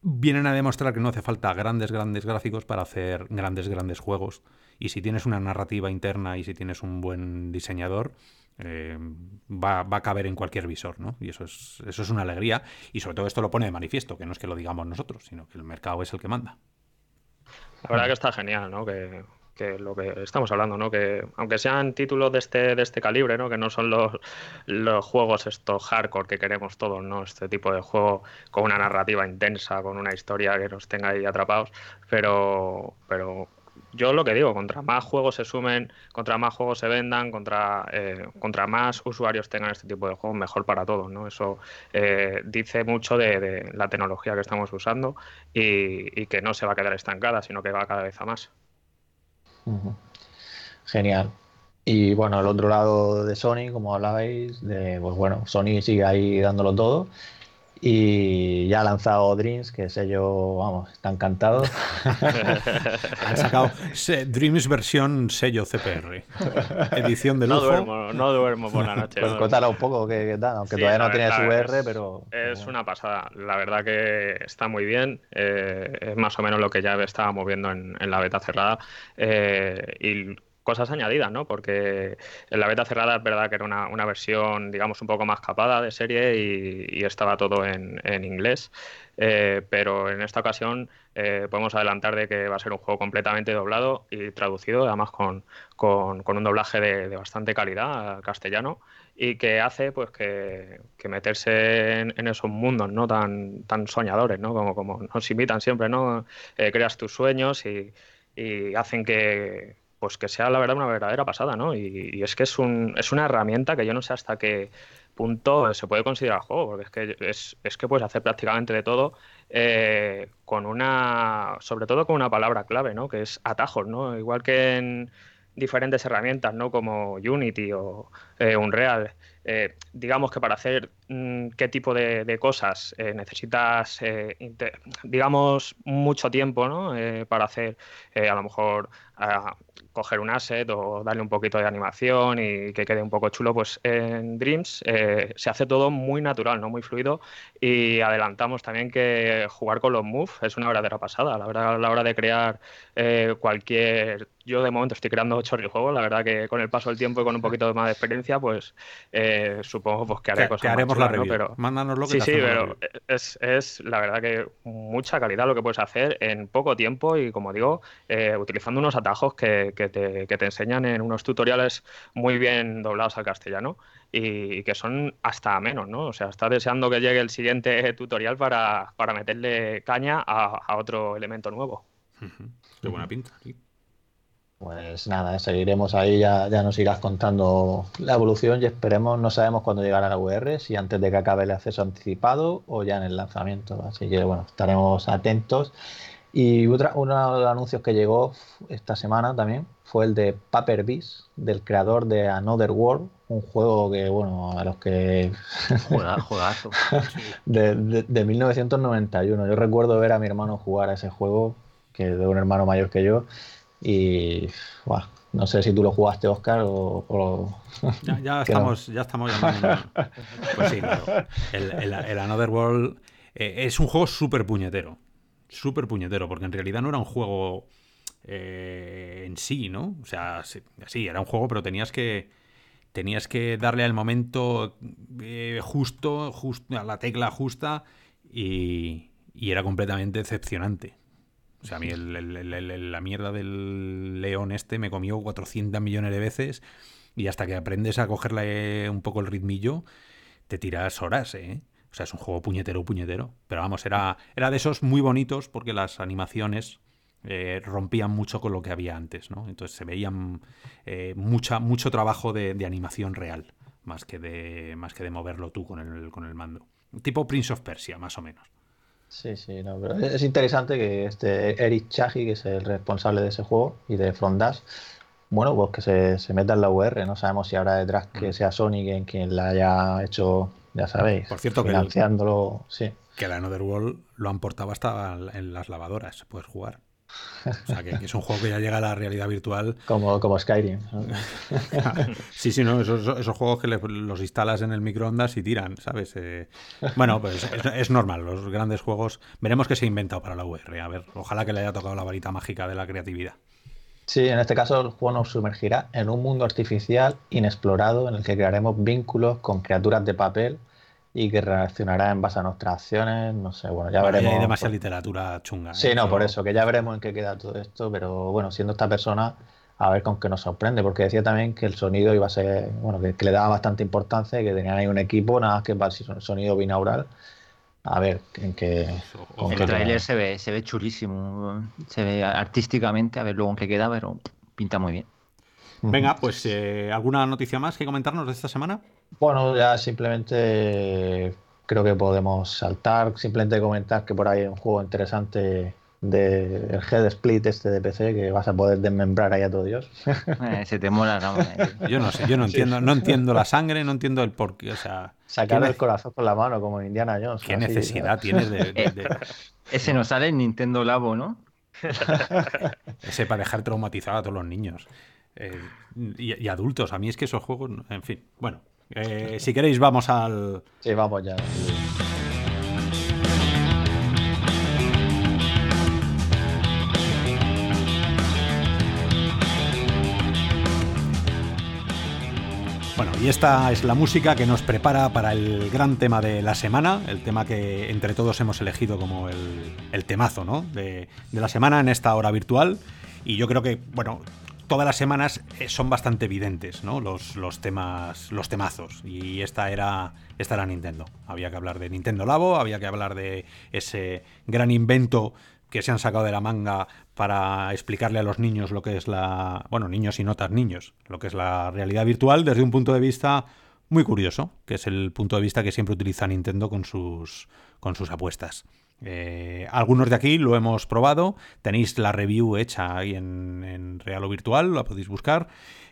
vienen a demostrar que no hace falta grandes, grandes gráficos para hacer grandes, grandes juegos. Y si tienes una narrativa interna y si tienes un buen diseñador, eh, va, a caber en cualquier visor, ¿no? Y eso es, eso es una alegría. Y sobre todo esto lo pone de manifiesto, que no es que lo digamos nosotros, sino que el mercado es el que manda. La verdad que está genial, ¿no? Que que lo que estamos hablando, ¿no? Que aunque sean títulos de este, de este calibre, ¿no? Que no son los, los juegos estos hardcore que queremos todos, ¿no? Este tipo de juego con una narrativa intensa, con una historia que nos tenga ahí atrapados, pero, pero yo lo que digo, contra más juegos se sumen, contra más juegos se vendan, contra, eh, contra más usuarios tengan este tipo de juegos, mejor para todos, ¿no? Eso eh, dice mucho de, la tecnología que estamos usando y, que no se va a quedar estancada, sino que va cada vez a más. Genial. Y bueno, el otro lado de Sony, como hablabais, de, pues bueno, Sony sigue ahí dándolo todo y ya ha lanzado Dreams, que sé yo, vamos, está encantado. *laughs* Han sacado Dreams versión sello CPR. Edición de lujo. No duermo, no duermo por la *laughs* noche. Pues cuéntalo un poco qué, tal, aunque todavía no tiene su R, pero... Es una pasada. La verdad que está muy bien. Eh, es más o menos lo que ya estaba moviendo en, en la beta cerrada. Eh, y cosas añadidas, ¿no? Porque en la beta cerrada es verdad que era una, versión, digamos, un poco más capada de serie y, estaba todo en, inglés. Eh, pero en esta ocasión eh, podemos adelantar de que va a ser un juego completamente doblado y traducido, además con, un doblaje de, bastante calidad al castellano y que hace pues que, meterse en, esos mundos no tan, tan soñadores, ¿no? Como, como nos invitan siempre, ¿no? Eh, creas tus sueños y hacen que, pues que sea la verdad una verdadera pasada, ¿no? Y, es que es, un, es una herramienta que yo no sé hasta qué punto se puede considerar juego, porque es que, es, que puedes hacer prácticamente de todo eh, con una, sobre todo con una palabra clave, ¿no? Que es atajos, ¿no? Igual que en diferentes herramientas, ¿no? Como Unity o eh, Unreal. Eh, digamos que para hacer qué tipo de, cosas eh, necesitas, eh, digamos, mucho tiempo ¿no? para hacer a lo mejor coger un asset o darle un poquito de animación y que quede un poco chulo, pues en Dreams se hace todo muy natural, no muy fluido y adelantamos también que jugar con los moves es una verdadera pasada. La verdad, a la hora de crear cualquier... Yo de momento estoy creando ocho juegos, la verdad que con el paso del tiempo y con un poquito más de experiencia, pues supongo pues, que haré cosas haremos la review. Pero... Mándanos lo que Sí, sí, pero es, es, la verdad que mucha calidad lo que puedes hacer en poco tiempo y, como digo, eh, utilizando unos atajos que, que, te, que, te, enseñan en unos tutoriales muy bien doblados al castellano y que son hasta menos, ¿no? O sea, estás deseando que llegue el siguiente *laughs* tutorial para, para meterle caña a, a otro elemento nuevo. Qué buena pinta, pues nada, seguiremos ahí, ya, ya nos irás contando la evolución y esperemos, no sabemos cuándo llegará la VR, si antes de que acabe el acceso anticipado o ya en el lanzamiento. Así que bueno, estaremos atentos. Y otra, uno de los anuncios que llegó esta semana también fue el de Paper Beast, del creador de Another World, un juego que, bueno, a los que... *laughs* Juegazo. de, de, de 1991. Yo recuerdo ver a mi hermano jugar a ese juego, que es de un hermano mayor que yo, y no sé si tú lo jugaste, Oscar, o. Ya, *laughs* estamos, ya estamos llamando. *laughs* Pues sí, claro. El, Another World eh, es un juego súper puñetero. Súper puñetero, porque en realidad no era un juego eh, en sí, ¿no? O sea, sí, era un juego, pero tenías que. Tenías que darle al momento eh, justo, justo, a la tecla justa, y, y era completamente decepcionante. O sea, a mí la mierda del león este me comió 400 millones de veces y hasta que aprendes a cogerle un poco el ritmillo, te tiras horas, ¿eh? O sea, es un juego puñetero, puñetero. Pero vamos, era, era de esos muy bonitos porque las animaciones eh, rompían mucho con lo que había antes, ¿no? Entonces se veían eh, mucha, mucho trabajo de, de, animación real, más que de, más que de moverlo tú con el, con el mando. Tipo Prince of Persia, más o menos. Sí, sí, no, pero es interesante que este Eric Chahi, que es el responsable de ese juego y de Front Dash, bueno, pues que se, se meta en la UR. No sabemos si habrá detrás que mm. sea Sony quien, quien la haya hecho, ya sabéis, Por cierto, financiándolo. Que, sí. que la Another World lo han portado hasta en las lavadoras, puedes jugar. O sea, que, es un juego que ya llega a la realidad virtual. Como, como Skyrim. *laughs* sí, sí, no, esos, esos juegos que los instalas en el microondas y tiran, ¿sabes? Eh, bueno, pues es, normal, los grandes juegos. Veremos qué se ha inventado para la VR. A ver, ojalá que le haya tocado la varita mágica de la creatividad. Sí, en este caso el juego nos sumergirá en un mundo artificial inexplorado en el que crearemos vínculos con criaturas de papel y que reaccionará en base a nuestras acciones. No sé, bueno, ya veremos. Hay demasiada literatura chunga. Sí, ¿eh? no, por eso, que ya veremos en qué queda todo esto, pero bueno, siendo esta persona, a ver con qué nos sorprende, porque decía también que el sonido iba a ser, bueno, que, le daba bastante importancia y que tenían ahí un equipo, nada más que para el sonido binaural. a ver en qué. el trailer se ve, se ve chulísimo. Se ve artísticamente, a ver luego en qué queda, pero pinta muy bien. Venga, pues eh, ¿alguna noticia más que comentarnos de esta semana? Bueno, ya simplemente creo que podemos saltar, simplemente comentar que por ahí hay un juego interesante del de head split este de PC que vas a poder desmembrar ahí a todo Dios. *laughs* Eh, se te mola la Yo no sé, yo no entiendo, no entiendo la sangre, no entiendo el porqué, o sea... Sacar el corazón con la mano como Indiana Jones. ¿Qué necesidad tienes de, eh, *laughs* Ese no sale en Nintendo Labo, ¿no? *laughs* Ese para dejar traumatizado a todos los niños. Eh, y, adultos. A mí es que esos juegos, en fin. Bueno, si queréis vamos al... Sí, vamos ya. Bueno, y esta es la música que nos prepara para el gran tema de la semana, el tema que entre todos hemos elegido como el, temazo ¿no? de, la semana en esta hora virtual. Y yo creo que, bueno, todas las semanas eh, son bastante evidentes, ¿no? Los, los temas, los temazos. Y esta era, esta era Nintendo. Había que hablar de Nintendo Labo, había que hablar de ese gran invento que se han sacado de la manga para explicarle a los niños lo que es la, bueno, niños y notas niños, lo que es la realidad virtual desde un punto de vista muy curioso, que es el punto de vista que siempre utiliza Nintendo con sus, con sus apuestas. Eh, algunos de aquí lo hemos probado, tenéis la review hecha ahí en, Real o Virtual, la podéis buscar,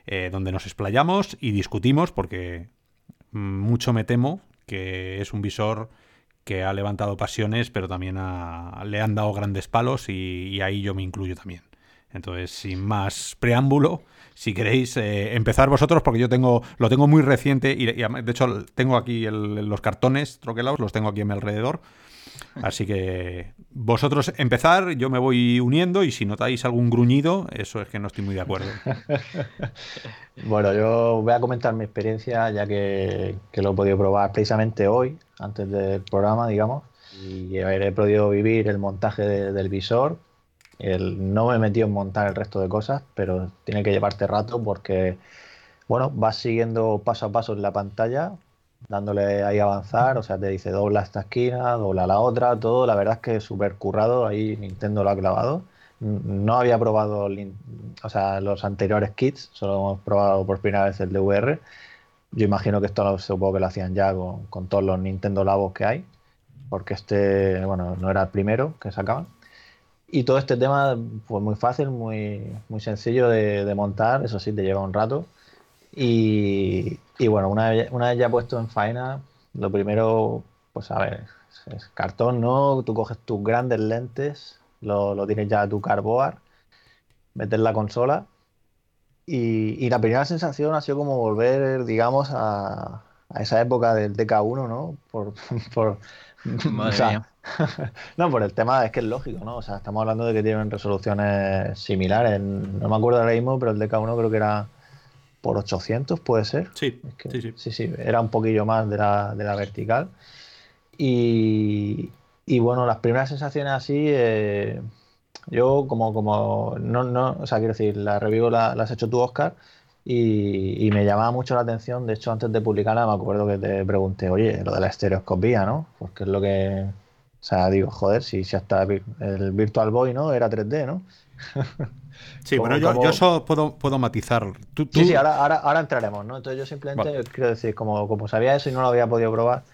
eh, donde nos explayamos y discutimos, porque mucho me temo que es un visor que ha levantado pasiones, pero también le han dado grandes palos y, ahí yo me incluyo también. Entonces, sin más preámbulo, si queréis eh, empezar vosotros, porque yo tengo lo tengo muy reciente y, de hecho tengo aquí los cartones troquelados, los tengo aquí a mi alrededor. Así que vosotros empezar, yo me voy uniendo y si notáis algún gruñido, eso es que no estoy muy de acuerdo. *laughs* bueno, yo voy a comentar mi experiencia ya que, lo he podido probar precisamente hoy, antes del programa, digamos, y he podido vivir el montaje del visor. El, no me he metido en montar el resto de cosas, pero tiene que llevarte rato porque, bueno, vas siguiendo paso a paso en la pantalla dándole ahí avanzar, o sea, te dice dobla esta esquina, dobla la otra, todo, la verdad es que súper currado, ahí Nintendo lo ha clavado. No había probado o sea, los anteriores kits, solo hemos probado por primera vez el DVR. Yo imagino que esto supongo que lo hacían ya con, todos los Nintendo Labos que hay, porque este, bueno, no era el primero que sacaban. Y todo este tema fue muy fácil, muy, muy sencillo de, de montar, eso sí, te lleva un rato. Y, bueno, una vez, ya puesto en faena, lo primero, pues a ver, es cartón, ¿no? Tú coges tus grandes lentes, lo, tienes ya a tu carboard, metes la consola y, la primera sensación ha sido como volver, digamos, a, esa época del DK1, ¿no? Por, *laughs* por *laughs* no, por el tema es que es lógico, ¿no? O sea, estamos hablando de que tienen resoluciones similares. No me acuerdo ahora mismo, pero el DK1 creo que era por 800, puede ser. Sí, sí, sí, era un poquillo más de la, de la vertical. Y, y, bueno, las primeras sensaciones así, eh, yo como, como, no, no, o sea, quiero decir, la review la, has hecho tú, Oscar, y, me llamaba mucho la atención. De hecho, antes de publicarla, me acuerdo que te pregunté, oye, lo de la estereoscopía, ¿no? Porque es lo que. O sea, digo, joder, si, si hasta el Virtual Boy, ¿no? Era 3D, ¿no? *laughs* Sí, bueno, yo, yo eso puedo, puedo matizar. Sí, sí, ahora, ahora, ahora, entraremos, ¿no? Entonces yo simplemente, quiero decir, como, como sabía eso y no lo había podido probar,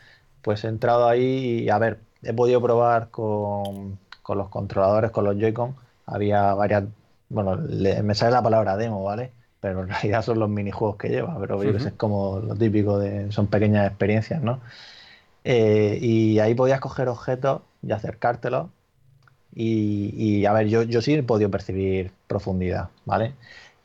pues he entrado ahí y, a ver, he podido probar con, con los controladores, con los Joy-Con. Había varias, bueno, me sale la palabra demo, ¿vale? Pero en *laughs* realidad son los minijuegos que lleva, pero es como lo típico de, son pequeñas experiencias, ¿no? Eh, y ahí podías coger objetos y acercártelos y, a ver, yo, yo sí he podido percibir profundidad, ¿vale?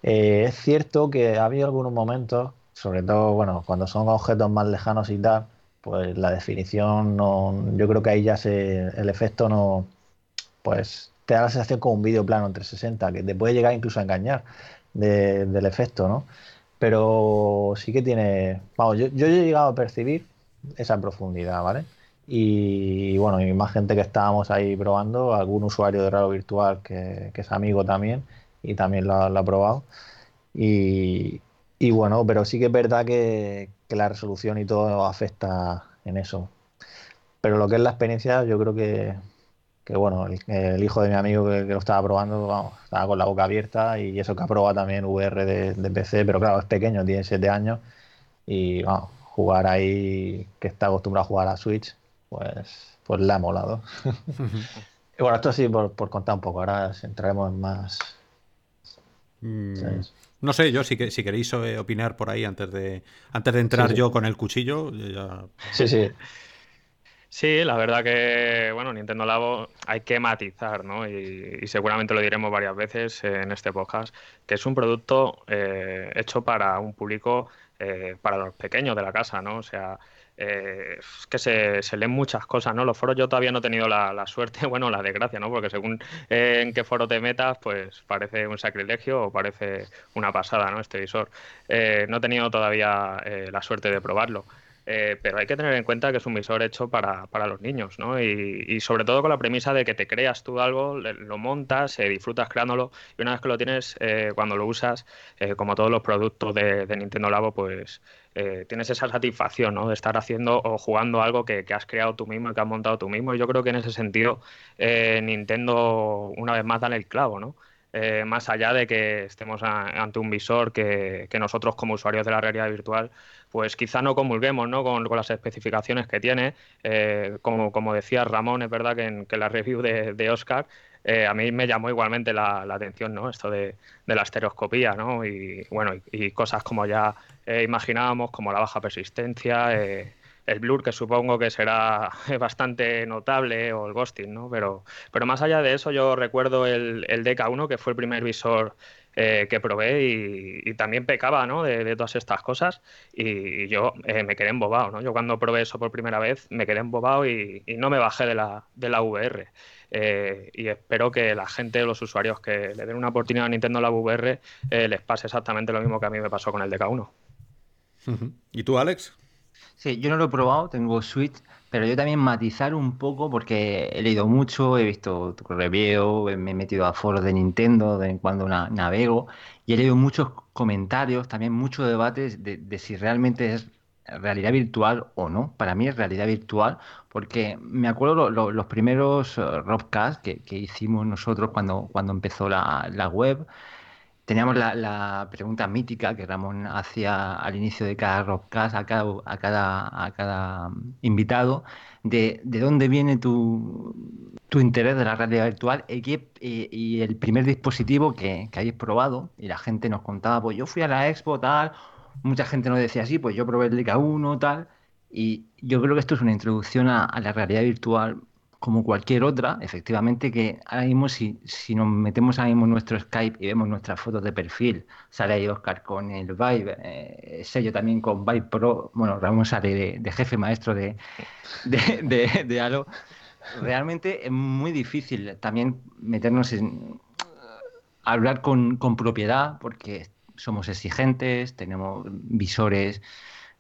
Eh, es cierto que ha habido algunos momentos, sobre todo, bueno, cuando son objetos más lejanos y tal, pues la definición no, yo creo que ahí ya se, el efecto no, pues te da la sensación como un vídeo plano en 360, que te puede llegar incluso a engañar del efecto, ¿no? Pero sí que tiene, vamos, yo, yo he llegado a percibir esa profundidad, ¿vale? Y, bueno, y más gente que estábamos ahí probando, algún usuario de Raro Virtual que, es amigo también y también lo, ha probado. Y, bueno, pero sí que es verdad que, la resolución y todo afecta en eso. pero lo que es la experiencia, yo creo que, que bueno, el, hijo de mi amigo que, lo estaba probando, estaba con la boca abierta y eso que ha probado también VR de, PC, pero claro, es pequeño, tiene 7 años y vamos, jugar ahí, que está acostumbrado a jugar a Switch, pues, pues le ha molado. y *laughs* bueno, esto sí por, contar un poco, ahora entraremos en más... Mm, no sé, yo si, si queréis eh, opinar por ahí antes de antes de entrar yo con el cuchillo. Ya... Sí, sí. Sí, la verdad que, bueno, Nintendo Labo hay que matizar, ¿no? Y, seguramente lo diremos varias veces en este podcast, que es un producto eh, hecho para un público, eh, para los pequeños de la casa, ¿no? O sea, eh, es que se, leen muchas cosas, ¿no? Los foros yo todavía no he tenido la, suerte, *laughs* bueno, la desgracia, ¿no? Porque según en qué foro te metas, pues parece un sacrilegio o parece una pasada, ¿no? Este visor. no he tenido todavía la suerte de probarlo. Eh, pero hay que tener en cuenta que es un visor hecho para, los niños, ¿no? Y, sobre todo con la premisa de que te creas tú algo, lo montas, eh, disfrutas creándolo y una vez que lo tienes, eh, cuando lo usas, como todos los productos de, Nintendo Labo, pues tienes esa satisfacción, ¿no? De estar haciendo o jugando algo que, has creado tú mismo y que has montado tú mismo. Y yo creo que en ese sentido Nintendo una vez más da el clavo, ¿no? Eh, más allá de que estemos ante un visor que, nosotros como usuarios de la realidad virtual, pues quizá no comulguemos ¿no? Con, las especificaciones que tiene. Eh, como, como decía Ramón, es verdad que en, la review de, Oscar eh, a mí me llamó igualmente la, atención ¿no? esto de, la estereoscopía ¿no? y, bueno, y, cosas como ya imaginábamos, como la baja persistencia el blur que supongo que será *laughs* bastante notable o el ghosting, ¿no? Pero, pero más allá de eso yo recuerdo el, el DK1 que fue el primer visor eh, que probé y, también pecaba ¿no? de, todas estas cosas y, yo eh, me quedé embobado. ¿no? Yo cuando probé eso por primera vez me quedé embobado y, y no me bajé de la, de la VR. Eh, y espero que la gente, los usuarios que le den una oportunidad a Nintendo la VR les pase exactamente lo mismo que a mí me pasó con el DK1. ¿Y tú, Alex? Sí, yo no lo he probado, tengo Switch, pero yo también matizar un poco porque he leído mucho, he visto tu review, me he metido a foros de Nintendo de en cuando navego y he leído muchos comentarios, también muchos debates de, si realmente es realidad virtual o no. Para mí es realidad virtual porque me acuerdo los primeros uh, Robcast que, que, hicimos nosotros cuando, cuando empezó la, la web teníamos la, pregunta mítica que Ramón hacía al inicio de cada rockcast a cada, a cada, a cada invitado, de, de dónde viene tu, tu, interés de la realidad virtual y, y, el primer dispositivo que, que hayas probado. Y la gente nos contaba, pues yo fui a la expo, tal, mucha gente nos decía así, pues yo probé el DK1, tal. Y yo creo que esto es una introducción a, la realidad virtual como cualquier otra, efectivamente que ahora mismo si, nos metemos ahora mismo en nuestro Skype y vemos nuestras fotos de perfil, sale ahí Oscar con el Vibe, eh, sello también con Vibe Pro, bueno, Ramón sale de, jefe maestro de, de, de, Halo, realmente es muy difícil también meternos en hablar con, con propiedad porque somos exigentes, tenemos visores,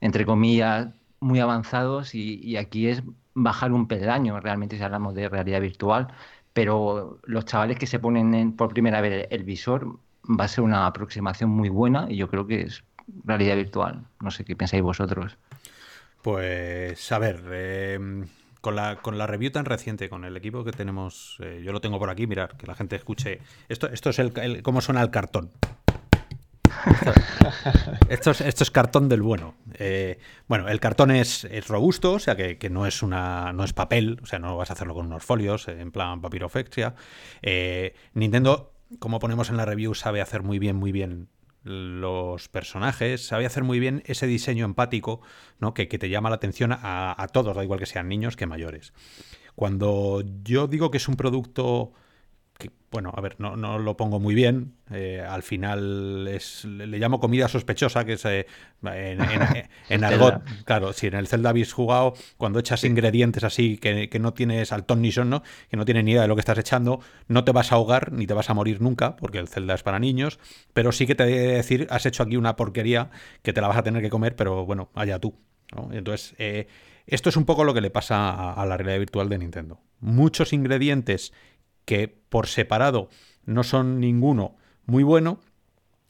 entre comillas, muy avanzados y, aquí es bajar un peldaño realmente si hablamos de realidad virtual, pero los chavales que se ponen por primera vez el visor va a ser una aproximación muy buena y yo creo que es realidad virtual. No sé qué pensáis vosotros. Pues a ver, em, con, la, con la review tan reciente, con el equipo que tenemos, eh, yo lo tengo por aquí, mirar, que la gente escuche. Esto, esto es el, cómo suena el cartón. *laughs* Esto es, cartón del bueno. Eh, bueno, el cartón es, robusto, o sea que, no es una no es papel, o sea, no vas a hacerlo con unos folios en plan papirofexia. Eh, Nintendo, como ponemos en la review, sabe hacer muy bien, muy bien los personajes, sabe hacer muy bien ese diseño empático ¿no? que, te llama la atención a, a todos, da igual que sean niños que mayores. Cuando yo digo que es un producto bueno, a ver, no, no, lo pongo muy bien. Eh, al final es, le, llamo comida sospechosa, que es eh, en, en, *laughs* argot. Claro, si en el Zelda habéis jugado, cuando echas ingredientes así que, no tienes al ton ni son, ¿no? que no tienes ni idea de lo que estás echando, no te vas a ahogar ni te vas a morir nunca, porque el Zelda es para niños. Pero sí que te debe decir, has hecho aquí una porquería que te la vas a tener que comer, pero bueno, allá tú. Entonces, eh, esto es un poco lo que le pasa a la realidad virtual de Nintendo. Muchos ingredientes que por separado no son ninguno muy bueno,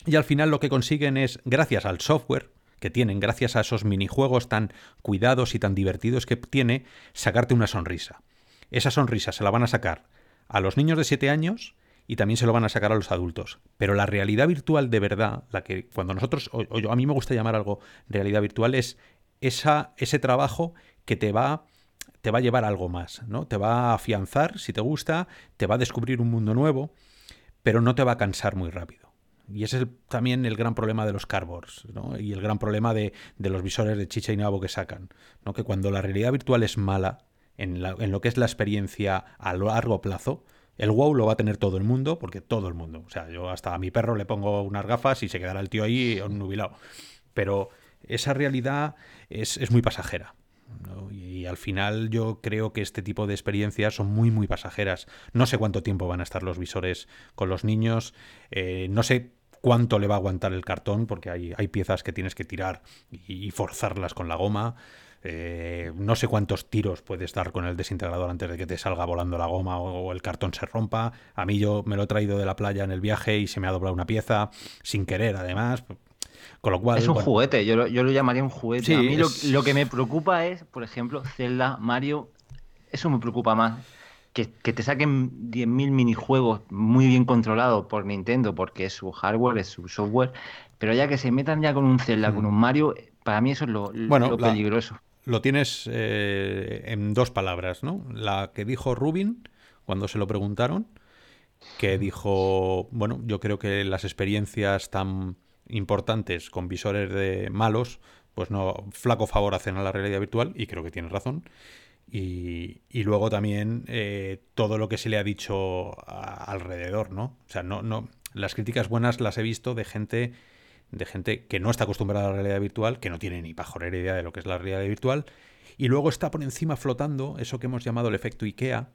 y al final lo que consiguen es, gracias al software, que tienen, gracias a esos minijuegos tan cuidados y tan divertidos que tiene, sacarte una sonrisa. Esa sonrisa se la van a sacar a los niños de 7 años y también se lo van a sacar a los adultos. Pero la realidad virtual de verdad, la que cuando nosotros, o, a mí me gusta llamar algo realidad virtual, es esa, ese trabajo que te va te va a llevar algo más, ¿no? Te va a afianzar, si te gusta, te va a descubrir un mundo nuevo, pero no te va a cansar muy rápido. Y ese es también el gran problema de los cardboards, ¿no? Y el gran problema de, los visores de chicha y nabo que sacan, ¿no? Que cuando la realidad virtual es mala, en, en, lo que es la experiencia a largo plazo, el wow lo va a tener todo el mundo, porque todo el mundo. O sea, yo hasta a mi perro le pongo unas gafas y se quedará el tío ahí nubilado. Pero esa realidad es, es muy pasajera. Y, al final yo creo que este tipo de experiencias son muy, muy pasajeras. No sé cuánto tiempo van a estar los visores con los niños, eh, no sé cuánto le va a aguantar el cartón, porque hay, hay piezas que tienes que tirar y, forzarlas con la goma. Eh, no sé cuántos tiros puedes dar con el desintegrador antes de que te salga volando la goma o, el cartón se rompa. A mí yo me lo he traído de la playa en el viaje y se me ha doblado una pieza sin querer, además cual, es un juguete, yo lo, yo lo, llamaría un juguete. a mí lo, que me preocupa es, por ejemplo, Zelda, Mario, eso me preocupa más. Que, te saquen 10.000 minijuegos muy bien controlados por Nintendo, porque es su hardware, es su software, pero ya que se metan ya con un Zelda, con mm. un Mario, para mí eso es lo, peligroso. Lo tienes eh, en dos palabras, ¿no? La que dijo Rubin cuando se lo preguntaron, que dijo, bueno, yo creo que las experiencias tan importantes con visores de malos, pues no, flaco favor hacen a la realidad virtual, y creo que tienes razón. Y, luego también eh, todo lo que se le ha dicho alrededor, ¿no? O sea, no, no, las críticas buenas las he visto de gente, de gente que no está acostumbrada a la realidad virtual, que no tiene ni pajorera idea de lo que es la realidad virtual, y luego está por encima flotando eso que hemos llamado el efecto IKEA,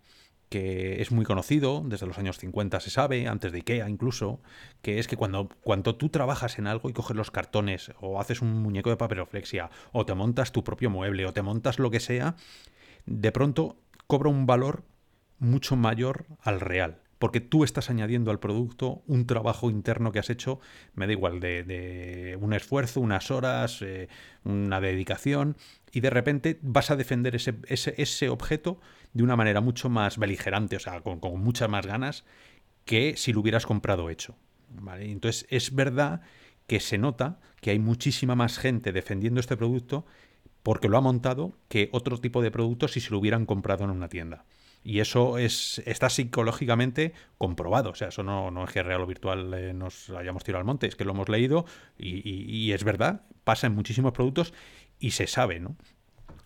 que es muy conocido, desde los años 50 se sabe, antes de Ikea incluso, que es que cuando, cuando tú trabajas en algo y coges los cartones, o haces un muñeco de papiroflexia, o te montas tu propio mueble, o te montas lo que sea, de pronto cobra un valor mucho mayor al real. Porque tú estás añadiendo al producto un trabajo interno que has hecho, me da igual, de, un esfuerzo, unas horas, eh, una dedicación, y de repente vas a defender ese, ese, ese objeto de una manera mucho más beligerante, o sea, con, muchas más ganas, que si lo hubieras comprado hecho. ¿vale? Entonces es verdad que se nota que hay muchísima más gente defendiendo este producto porque lo ha montado que otro tipo de producto si se lo hubieran comprado en una tienda. Y eso es, está psicológicamente comprobado. O sea, eso no, no es que real o virtual eh, nos hayamos tirado al monte, es que lo hemos leído y, y, es verdad, pasa en muchísimos productos y se sabe, ¿no?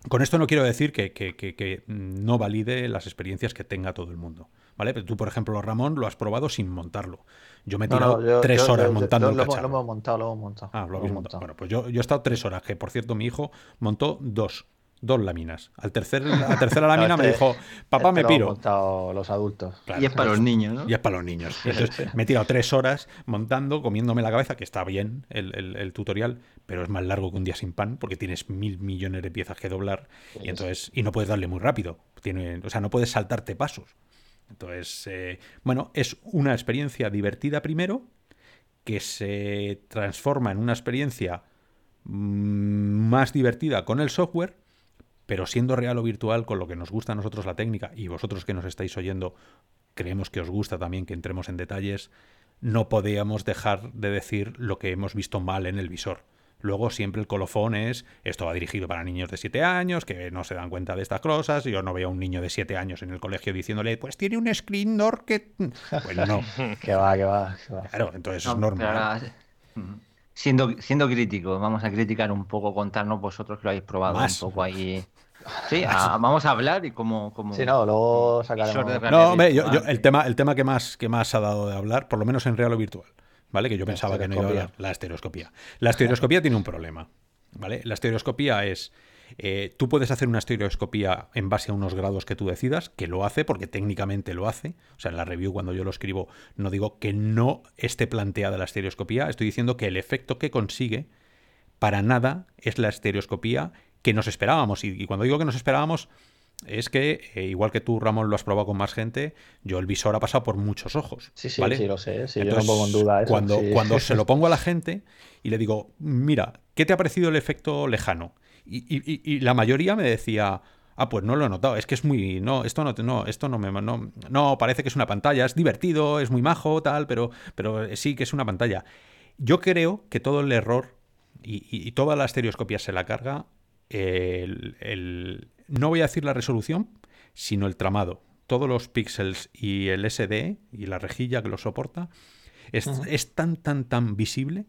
Con esto no quiero decir que, no valide las experiencias que tenga todo el mundo. ¿Vale? Pero tú, por ejemplo, Ramón, lo has probado sin montarlo. Yo me he tirado tres horas montando lo, lo, hemos montado, lo hemos montado. Ah, lo, hemos montado. Bueno, pues yo, yo he estado tres horas, que por cierto mi hijo montó dos dos láminas. Al tercer, la tercera *laughs* lámina me dijo, papá, me piro. montado los adultos. y es para los niños, ¿no? Y es para los niños. Entonces me he tirado tres horas montando, comiéndome la cabeza, que está bien el, tutorial, pero es más largo que un día sin pan, porque tienes mil millones de piezas que doblar y entonces y no puedes darle muy rápido. Tiene, o sea, no puedes saltarte pasos. Entonces, eh, bueno, es una experiencia divertida primero, que se transforma en una experiencia mm, más divertida con el software pero siendo real o virtual, con lo que nos gusta a nosotros la técnica, y vosotros que nos estáis oyendo, creemos que os gusta también que entremos en detalles, no podíamos dejar de decir lo que hemos visto mal en el visor. Luego siempre el colofón es, esto va dirigido para niños de 7 años, que no se dan cuenta de estas cosas, yo no veo a un niño de 7 años en el colegio diciéndole, pues tiene un screen door que... Bueno, no. *laughs* que va, que va, Claro, entonces es normal. Siendo, siendo crítico, vamos a criticar un poco, contarnos vosotros que lo habéis probado un poco ahí. Sí, *laughs* vamos a hablar y como... como sí, no, luego sacaremos... No, hombre, yo, el, tema, el tema que más, que más ha dado de hablar, por lo menos en real o virtual, ¿vale? Que yo pensaba que no iba a hablar, la estereoscopía. La estereoscopía tiene un problema, ¿vale? La estereoscopía es eh, tú puedes hacer una estereoscopía en base a unos grados que tú decidas, que lo hace porque técnicamente lo hace. O sea, en la review cuando yo lo escribo no digo que no esté planteada la estereoscopía, estoy diciendo que el efecto que consigue para nada es la estereoscopía que nos esperábamos. Y, cuando digo que nos esperábamos es que, eh, igual que tú, Ramón, lo has probado con más gente, yo el visor ha pasado por muchos ojos. Sí, sí, sí, lo sé. yo no pongo en duda eso. Cuando, cuando se lo *laughs* pongo a la gente y le digo, mira, ¿qué te ha parecido el efecto lejano? Y, la mayoría me decía, ah, pues no lo he notado, es que es muy, no, esto no, no esto no me, no, no, parece que es una pantalla, es divertido, es muy majo, tal, pero, pero sí que es una pantalla. Yo creo que todo el error y, toda la estereoscopia se la carga el, no voy a decir la resolución, sino el tramado. Todos los píxeles y el SD y la rejilla que lo soporta es, es tan, tan, tan visible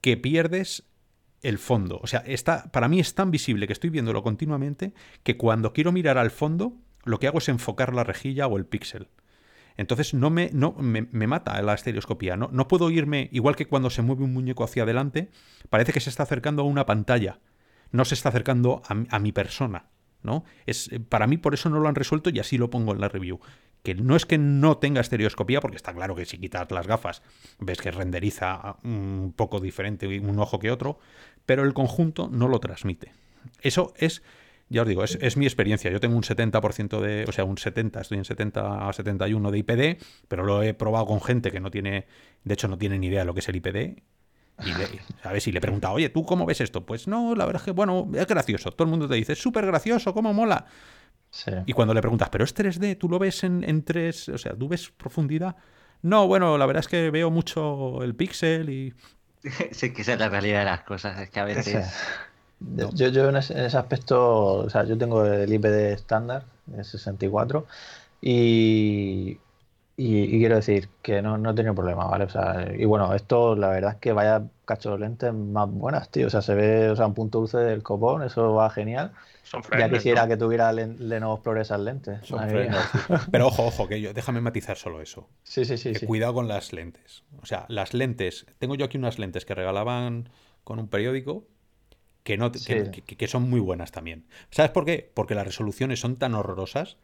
que pierdes el fondo. O sea, está, para mí es tan visible que estoy viéndolo continuamente que cuando quiero mirar al fondo, lo que hago es enfocar la rejilla o el píxel. Entonces no me, no, me, mata la estereoscopía. No, no puedo irme, igual que cuando se mueve un muñeco hacia adelante, parece que se está acercando a una pantalla. No se está acercando a, mi persona. ¿no? Es, para mí por eso no lo han resuelto y así lo pongo en la review. Que no es que no tenga estereoscopía, porque está claro que si quitas las gafas ves que renderiza un poco diferente un ojo que otro, pero el conjunto no lo transmite. Eso es ya os digo, es, mi experiencia. Yo tengo un 70% de, o sea, un 70, estoy en 70 a 71 de IPD, pero lo he probado con gente que no tiene, de hecho no tiene ni idea de lo que es el IPD. Y le, ¿sabes? Y le pregunta, oye, ¿tú cómo ves esto? Pues no, la verdad es que, bueno, es gracioso. Todo el mundo te dice, es súper gracioso, ¿cómo mola? Y cuando le preguntas, ¿pero es 3D? ¿Tú lo ves en, en 3? O sea, ¿tú ves profundidad? No, bueno, la verdad es que veo mucho el píxel y... *laughs* Sí, que esa es la realidad de las cosas. Es que a veces... Yo, yo en, ese, aspecto, o sea, yo tengo el IPD estándar, de 64, y, y, quiero decir que no, no he tenido problema, ¿vale? O sea, y bueno, esto la verdad es que vaya cacho de lentes más buenas, tío. O sea, se ve, o sea, un punto dulce del copón, eso va genial. ya quisiera que tuviera Lenovo Explorer esas lentes. *laughs* Pero ojo, ojo, que yo, déjame matizar solo eso. Sí, sí, sí, sí. Cuidado con las lentes. O sea, las lentes, tengo yo aquí unas lentes que regalaban con un periódico que, no, que, son muy buenas también. ¿Sabes por qué? Porque las resoluciones son tan horrorosas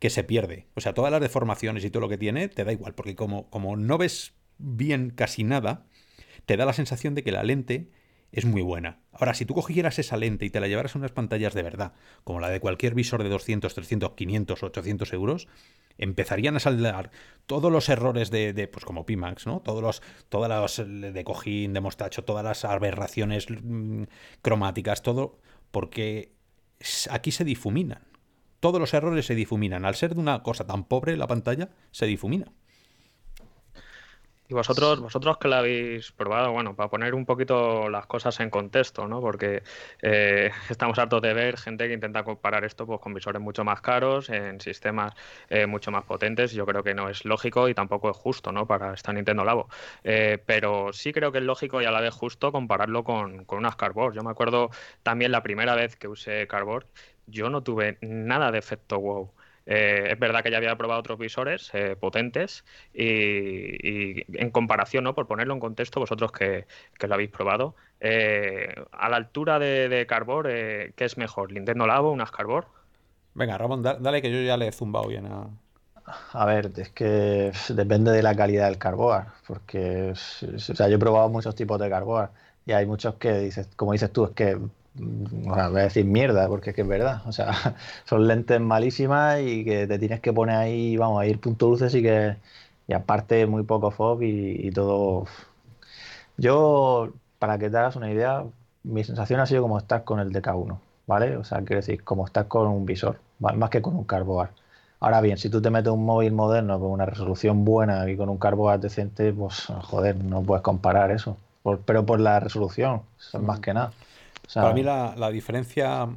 que se pierde. O sea, todas las deformaciones y todo lo que tiene te da igual, porque como, como no ves bien casi nada, te da la sensación de que la lente es muy buena. Ahora, si tú cogieras esa lente y te la llevaras a unas pantallas de verdad, como la de cualquier visor de 200, 300, 500, 800 euros, empezarían a salir todos los errores de, pues como Pimax, ¿no? Todos los, todas las de cojín, de mostacho, todas las aberraciones mm, cromáticas, todo, porque aquí se difuminan. Todos los errores se difuminan. Al ser de una cosa tan pobre la pantalla, se difumina. Y vosotros, vosotros que la habéis probado, bueno, para poner un poquito las cosas en contexto, ¿no? Porque eh, estamos hartos de ver gente que intenta comparar esto pues, con visores mucho más caros, en sistemas eh, mucho más potentes. Yo creo que no es lógico y tampoco es justo, ¿no? Para esta Nintendo Labo. Eh, pero sí creo que es lógico y a la vez justo compararlo con, con unas Cardboard. Yo me acuerdo también la primera vez que usé Cardboard, yo no tuve nada de efecto wow. Eh, es verdad que ya había probado otros visores eh, potentes y, en comparación, ¿no? por ponerlo en contexto, vosotros que, lo habéis probado, eh, a la altura de, de Carbor, ¿qué es mejor? ¿Nintendo Labo, unas Carbor? Venga, Ramón, dale que yo ya le he zumbado bien a... A ver, es que depende de la calidad del carboard, porque o sea, yo he probado muchos tipos de carboard y hay muchos que dices, como dices tú, es que voy a decir mierda, porque es que es verdad. O sea, *laughs* son lentes malísimas y que te tienes que poner ahí, vamos, a ir punto dulces y que. Y aparte, muy poco fog y, todo. Yo, para que te hagas una idea, mi sensación ha sido como estar con el DK1, ¿vale? O sea, quiero decir, como estar con un visor, más que con un carboard. Ahora bien, si tú te metes un móvil moderno con una resolución buena y con un carboard decente, pues joder, no puedes comparar eso. pero por la resolución, más que nada. Para mí la, diferencia,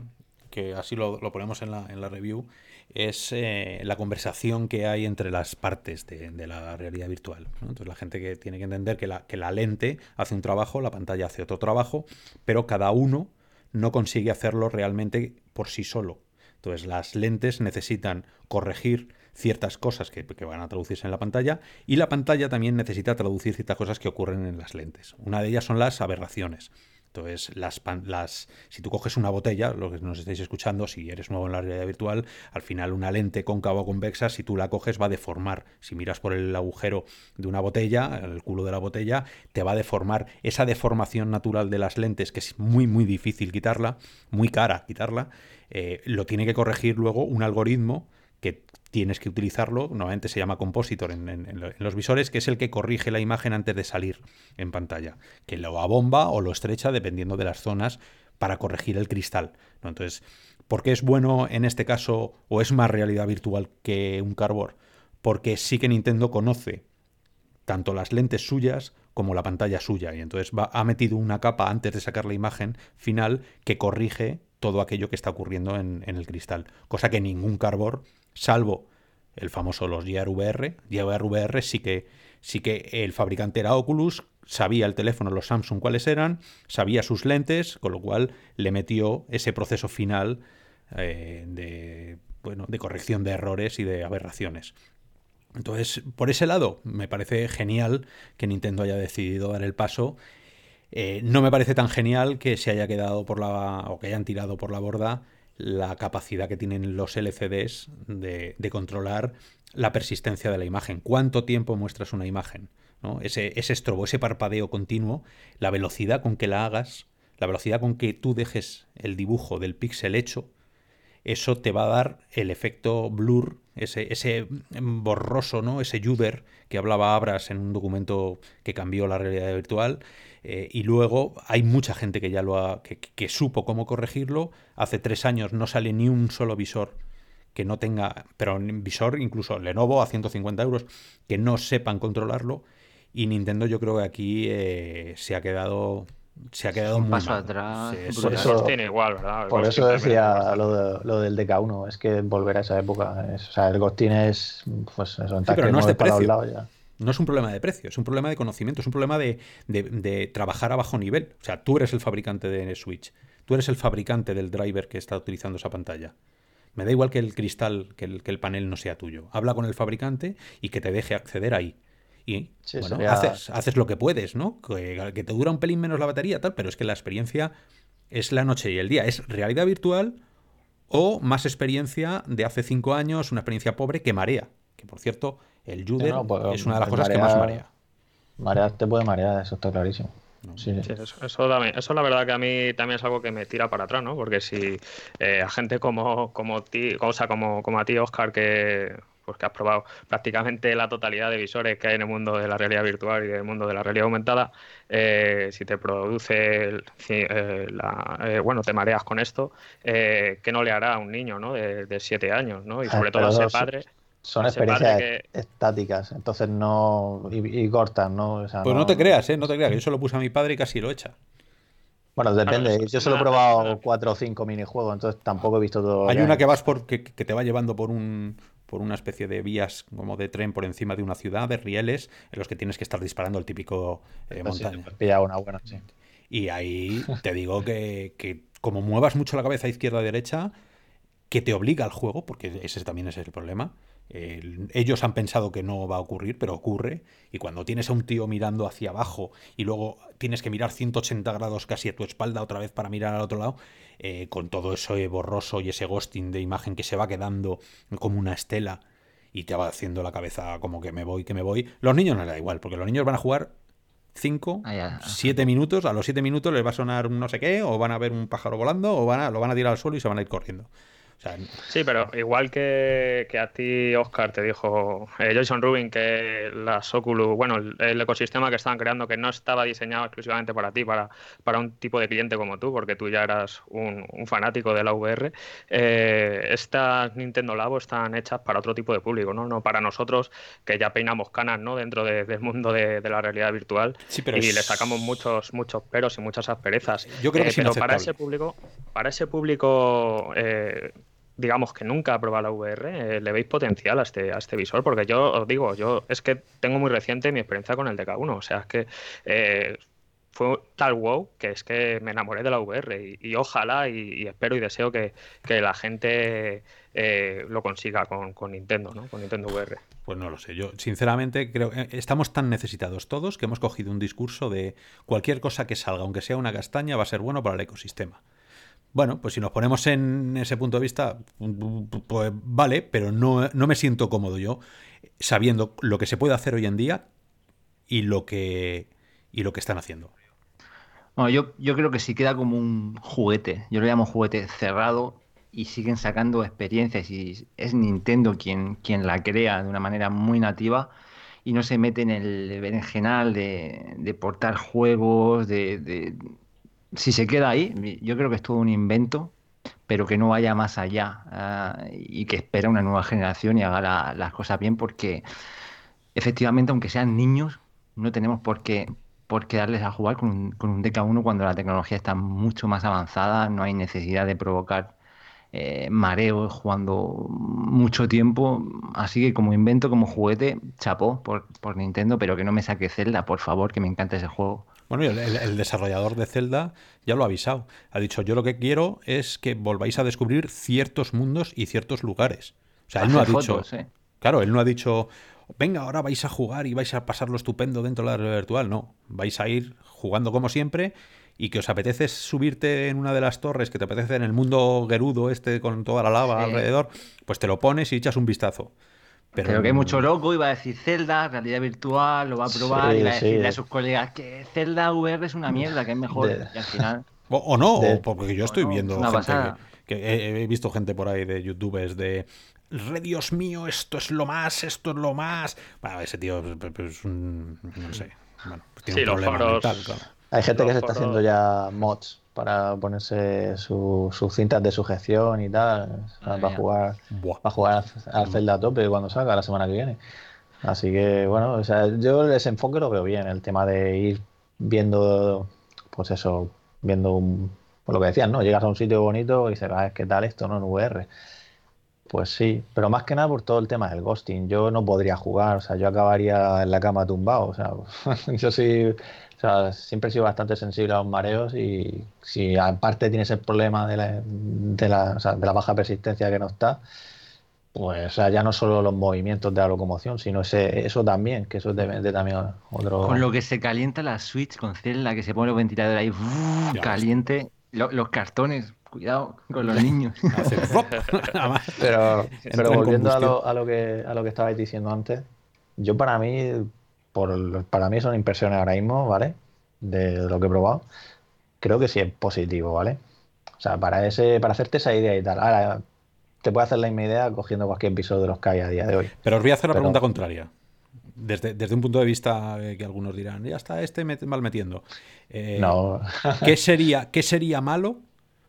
que así lo, ponemos en la, en la, review, es eh, la conversación que hay entre las partes de, la realidad virtual. Entonces la gente que tiene que entender que la, lente hace un trabajo, la pantalla hace otro trabajo, pero cada uno no consigue hacerlo realmente por sí solo. Entonces las lentes necesitan corregir ciertas cosas que, van a traducirse en la pantalla y la pantalla también necesita traducir ciertas cosas que ocurren en las lentes. Una de ellas son las aberraciones. Entonces, las, las, si tú coges una botella, lo que nos estáis escuchando, si eres nuevo en la realidad virtual, al final una lente cóncava o convexa, si tú la coges, va a deformar. Si miras por el agujero de una botella, el culo de la botella, te va a deformar. Esa deformación natural de las lentes, que es muy, muy difícil quitarla, muy cara quitarla, eh, lo tiene que corregir luego un algoritmo que tienes que utilizarlo, normalmente se llama compositor en, los visores, que es el que corrige la imagen antes de salir en pantalla, que lo abomba o lo estrecha dependiendo de las zonas para corregir el cristal. Entonces, ¿por qué es bueno en este caso o es más realidad virtual que un cardboard? Porque sí que Nintendo conoce tanto las lentes suyas como la pantalla suya y entonces va, ha metido una capa antes de sacar la imagen final que corrige todo aquello que está ocurriendo en, el cristal, cosa que ningún cardboard, salvo el famoso los VR, VR sí que sí que el fabricante era Oculus, sabía el teléfono, los Samsung cuáles eran, sabía sus lentes, con lo cual le metió ese proceso final eh, de, bueno, de corrección de errores y de aberraciones. Entonces, por ese lado, me parece genial que Nintendo haya decidido dar el paso. Eh, no me parece tan genial que se haya quedado por la. o que hayan tirado por la borda la capacidad que tienen los LCDs de, controlar la persistencia de la imagen. ¿Cuánto tiempo muestras una imagen? ¿no? Ese, ese estrobo, ese parpadeo continuo, la velocidad con que la hagas, la velocidad con que tú dejes el dibujo del píxel hecho, eso te va a dar el efecto blur, ese, ese borroso, ¿no? Ese Uber que hablaba Abras en un documento que cambió la realidad virtual. Eh, y luego hay mucha gente que ya lo ha, que, supo cómo corregirlo. Hace tres años no sale ni un solo visor que no tenga, pero visor incluso Lenovo a 150 euros, que no sepan controlarlo. Y Nintendo yo creo que aquí eh, se ha quedado se ha quedado un paso atrás. por eso, tiene igual, ¿verdad? por eso decía lo, lo, del DK1, es que volver a esa época. o sea, el Ghostin es. Pues eso, pero no es de precio. No es un problema de precio, es un problema de conocimiento, es un problema de, de, trabajar a bajo nivel. O sea, tú eres el fabricante de Switch, tú eres el fabricante del driver que está utilizando esa pantalla. Me da igual que el cristal, que el, que el panel no sea tuyo. Habla con el fabricante y que te deje acceder ahí. Y bueno, haces, haces, lo que puedes, ¿no? Que, te dura un pelín menos la batería, tal, pero es que la experiencia es la noche y el día. Es realidad virtual o más experiencia de hace cinco años, una experiencia pobre que marea. Que por cierto, el Juder pues, es una de las cosas que más marea. Marea te puede marear, eso está clarísimo. Sí. eso, eso, eso, la verdad que a mí también es algo que me tira para atrás, ¿no? Porque si eh, a gente como, como, ti, o como, como a ti, Oscar, que pues has probado prácticamente la totalidad de visores que hay en el mundo de la realidad virtual y en el mundo de la realidad aumentada, eh, si te produce, eh, la, eh, bueno, te mareas con esto, ¿qué no le hará a un niño ¿no? de, siete años? ¿no? Y sobre todo a ese padre. Son experiencias estáticas, entonces no. y, cortas, ¿no? pues no... te creas, ¿eh? No te creas, yo se lo puse a mi padre y casi lo echa. Bueno, depende. Yo solo he probado cuatro o cinco minijuegos, entonces tampoco he visto todo. Hay una que vas por que, te va llevando por un por una especie de vías como de tren por encima de una ciudad, de rieles, en los que tienes que estar disparando el típico eh, montaña. una buena, sí. Y ahí te digo que, que como muevas mucho la cabeza izquierda derecha, que te obliga al juego, porque ese también es el problema, ellos han pensado que no va a ocurrir, pero ocurre. Y cuando tienes a un tío mirando hacia abajo y luego tienes que mirar 180 grados casi a tu espalda otra vez para mirar al otro lado, eh, con todo eso borroso y ese ghosting de imagen que se va quedando como una estela y te va haciendo la cabeza como que me voy, que me voy. Los niños no les da igual, porque los niños van a jugar 5, 7 minutos, a los 7 minutos les va a sonar un no sé qué, o van a ver un pájaro volando, o van a, lo van a tirar al suelo y se van a ir corriendo sí, pero igual que, a ti, Oscar, te dijo eh, Jason Rubin que las Oculus, bueno, el, ecosistema que estaban creando que no estaba diseñado exclusivamente para ti, para, para un tipo de cliente como tú, porque tú ya eras un, fanático de la VR, eh, estas Nintendo Labo están hechas para otro tipo de público, ¿no? No para nosotros que ya peinamos canas, ¿no? Dentro del mundo de, la realidad virtual y le sacamos muchos, muchos peros y muchas asperezas. Yo creo que eh, pero para ese público, para ese público digamos que nunca ha probado la VR, eh, le veis potencial a este, a este visor, porque yo os digo, yo es que tengo muy reciente mi experiencia con el DK1, o sea, es que eh, fue tal wow que es que me enamoré de la VR y, ojalá y, espero y deseo que, la gente eh, lo consiga con, con, Nintendo, ¿no? Con Nintendo VR. Pues no lo sé, yo sinceramente creo que estamos tan necesitados todos que hemos cogido un discurso de cualquier cosa que salga, aunque sea una castaña, va a ser bueno para el ecosistema. Bueno, pues si nos ponemos en ese punto de vista, pues vale, pero no, me siento cómodo yo sabiendo lo que se puede hacer hoy en día y lo que, y lo que están haciendo. yo, yo creo que si queda como un juguete, yo lo llamo juguete cerrado, y siguen sacando experiencias y es Nintendo quien, quien la crea de una manera muy nativa y no se mete en el berenjenal de, de portar juegos, de, Si se queda ahí, yo creo que es todo un invento, pero que no vaya más allá ah, y que espera una nueva generación y haga las cosas bien porque efectivamente, aunque sean niños, no tenemos por qué, por qué darles a jugar con un, con un DK1 cuando la tecnología está mucho más avanzada, no hay necesidad de provocar eh, mareos jugando mucho tiempo. Así que como invento, como juguete, chapó por, por Nintendo, pero que no me saque Zelda, por favor, que me encanta ese juego. Bueno, el, el, desarrollador de Zelda ya lo ha avisado. Ha dicho, yo lo que quiero es que volváis a descubrir ciertos mundos y ciertos lugares. O sea, él no ha dicho... Claro, él no ha dicho, venga, ahora vais a jugar y vais a pasarlo estupendo dentro de la realidad virtual. No, vais a ir jugando como siempre y que os apetece subirte en una de las torres, que te apetece en el mundo gerudo este con toda la lava alrededor, pues te lo pones y echas un vistazo. Pero, que hay mucho loco, iba a decir Zelda, realidad virtual, lo va a probar y va a decirle a sus colegas que Zelda VR es una mierda, que es mejor. Y al final. O, no, porque yo estoy viendo gente que, he, visto gente por ahí de youtubers de re Dios mío, esto es lo más, esto es lo más. Bueno, ese tío es un. No sé. Bueno, tiene un problema mental, claro. Hay gente que se está haciendo ya mods para ponerse sus cintas de sujeción y tal. para jugar, para jugar al Zelda a tope cuando salga la semana que viene. Así que bueno, o sea, yo ese enfoque lo veo bien, el tema de ir viendo, pues eso, viendo un, pues lo que decían, ¿no? Llegas a un sitio bonito y dices, ah, ¿qué tal esto, no? En VR. Pues sí, pero más que nada por todo el tema del ghosting. Yo no podría jugar, o sea, yo acabaría en la cama tumbado. O sea, *laughs* yo sí sea, siempre he sido bastante sensible a los mareos y si aparte tienes el problema de la, de la, o sea, de la baja persistencia que no está, pues o sea, ya no solo los movimientos de la locomoción, sino ese, eso también, que eso es de, también otro... Con lo que se calienta la Switch con Zelda, que se pone los ventiladores ahí caliente, los cartones, cuidado con los *laughs* niños. *laughs* *laughs* pero pero volviendo a lo, a, lo que, a lo que estabais diciendo antes, yo para mí por, para mí son impresiones ahora mismo, ¿vale? De lo que he probado. Creo que sí es positivo, ¿vale? O sea, para, ese, para hacerte esa idea y tal. Ahora, te puede hacer la misma idea cogiendo cualquier episodio de los que hay a día de hoy. Pero os voy a hacer la pregunta contraria. Desde, desde, un punto de vista que algunos dirán, ya está este mal metiendo. Eh, no. ¿qué, *laughs* sería, ¿Qué sería malo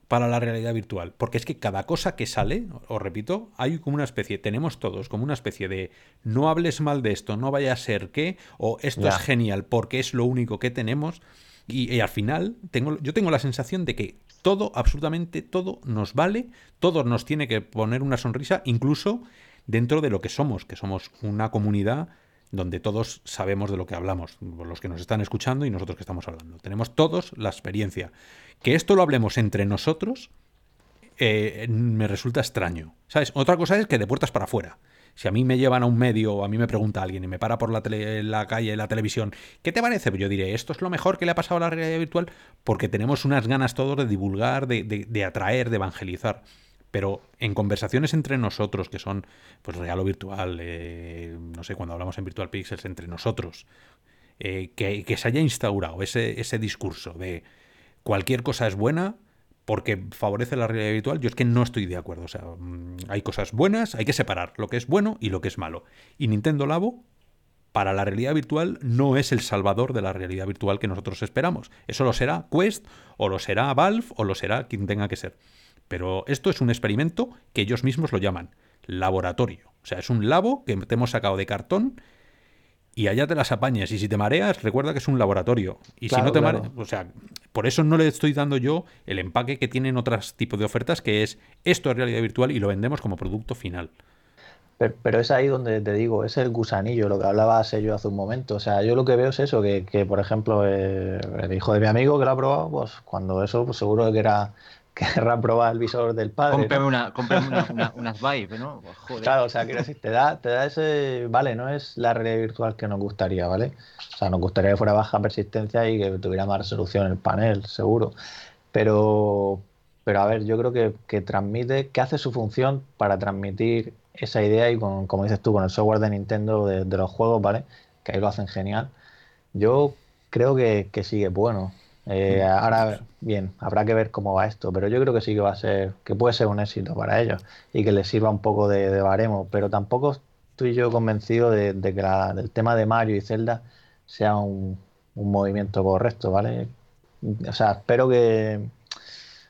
para la realidad virtual. Porque es que cada cosa que sale, os repito, hay como una especie, tenemos todos como una especie de no hables mal de esto, no vaya a ser que, o esto es genial porque es lo único que tenemos. Y, al final tengo, yo tengo la sensación de que todo, absolutamente todo, nos vale, todo nos tiene que poner una sonrisa, incluso dentro de lo que somos, que somos una comunidad donde todos sabemos de lo que hablamos, los que nos están escuchando y nosotros que estamos hablando. Tenemos todos la experiencia. Que esto lo hablemos entre nosotros eh, me resulta extraño. ¿Sabes? Otra cosa es que de puertas para afuera. Si a mí me llevan a un medio o a mí me pregunta alguien y me para por la, tele, la calle, la televisión, ¿qué te parece? Pues yo diré, esto es lo mejor que le ha pasado a la realidad virtual porque tenemos unas ganas todos de divulgar, de, de atraer, de evangelizar pero en conversaciones entre nosotros, que son pues real o virtual, eh, no sé, cuando hablamos en Virtual Pixels entre nosotros, eh, que, se haya instaurado ese, ese discurso de cualquier cosa es buena porque favorece la realidad virtual, yo es que no estoy de acuerdo. O sea, mm, hay cosas buenas, hay que separar lo que es bueno y lo que es malo. Y Nintendo Labo, para la realidad virtual, no es el salvador de la realidad virtual que nosotros esperamos. Eso lo será Quest, o lo será Valve, o lo será quien tenga que ser. Pero esto es un experimento que ellos mismos lo llaman laboratorio. O sea, es un labo que te hemos sacado de cartón y allá te las apañas. Y si te mareas, recuerda que es un laboratorio. Y si no te mareas, o sea, por eso no le estoy dando yo el empaque que tienen otros tipos de ofertas, que es esto es realidad virtual y lo vendemos como producto final. Pero, es ahí donde te digo, es el gusanillo, lo que hablaba yo hace un momento. O sea, yo lo que veo es eso, que, por ejemplo, eh, el hijo de mi amigo que lo ha probado, pues cuando eso, pues seguro que era *laughs* querrá probar el visor del padre. Cómprame, una, una, *laughs* unas Vive, ¿no? Pues, claro, o sea, quiero decir, te da, te da ese. Vale, no es la realidad virtual que nos gustaría, ¿vale? O sea, nos gustaría que fuera baja persistencia y que tuviera más resolución el panel, seguro. Pero, pero a ver, yo creo que, que transmite, que hace su función para transmitir esa idea y con, como dices tú, con el software de Nintendo de, los juegos, ¿vale? Que ahí lo hacen genial. Yo creo que, que sí es bueno. Eh, ahora, bien, habrá que ver cómo va esto, pero yo creo que sí que va a ser, que puede ser un éxito para ellos y que les sirva un poco de, baremo, pero tampoco estoy yo convencido de, que la, el tema de Mario y Zelda sea un, un movimiento correcto, ¿vale? O sea, espero que,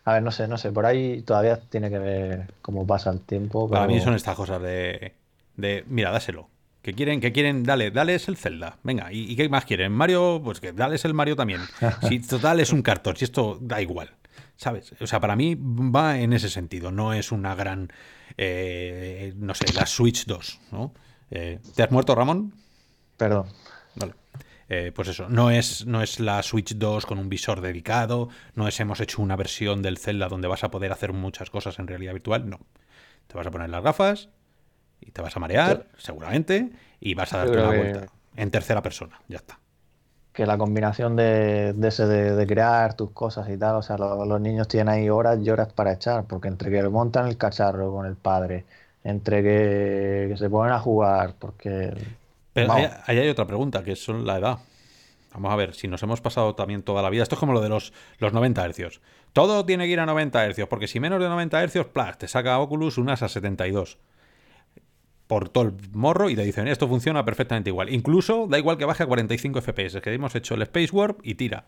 a ver, no sé, no sé, por ahí todavía tiene que ver cómo pasa el tiempo. Para mí son estas cosas de, de mira, dáselo. Que quieren, que quieren, dale, dale es el Zelda. Venga, ¿y, qué más quieren? Mario, pues que dale es el Mario también. *laughs* Si total es un cartón, si esto da igual. ¿Sabes? O sea, para mí va en ese sentido. No es una gran, eh, no sé, la Switch 2, ¿no? Eh, ¿Te has muerto, Ramón? Perdón. Vale. Eh, pues eso, no es, no es la Switch 2 con un visor dedicado, no es hemos hecho una versión del Zelda donde vas a poder hacer muchas cosas en realidad virtual, no. Te vas a poner las gafas y te vas a marear, seguramente, y vas a darte una vuelta en tercera persona, ya está. Que la combinación de, ese de, crear tus cosas y tal, o sea, los, niños tienen ahí horas y horas para echar, porque entre que montan el cacharro con el padre, entre que, que se ponen a jugar, porque pero ahí, hay otra pregunta, que es la edad. Vamos a ver, si nos hemos pasado también toda la vida. Esto es como lo de los, los 90 hercios. Todo tiene que ir a 90 hercios, porque si menos de 90 hercios, ¡plas! te saca Oculus unas a 72. Por todo el morro y te dicen, esto funciona perfectamente igual. Incluso da igual que baje a 45 FPS, que hemos hecho el Space Warp y tira.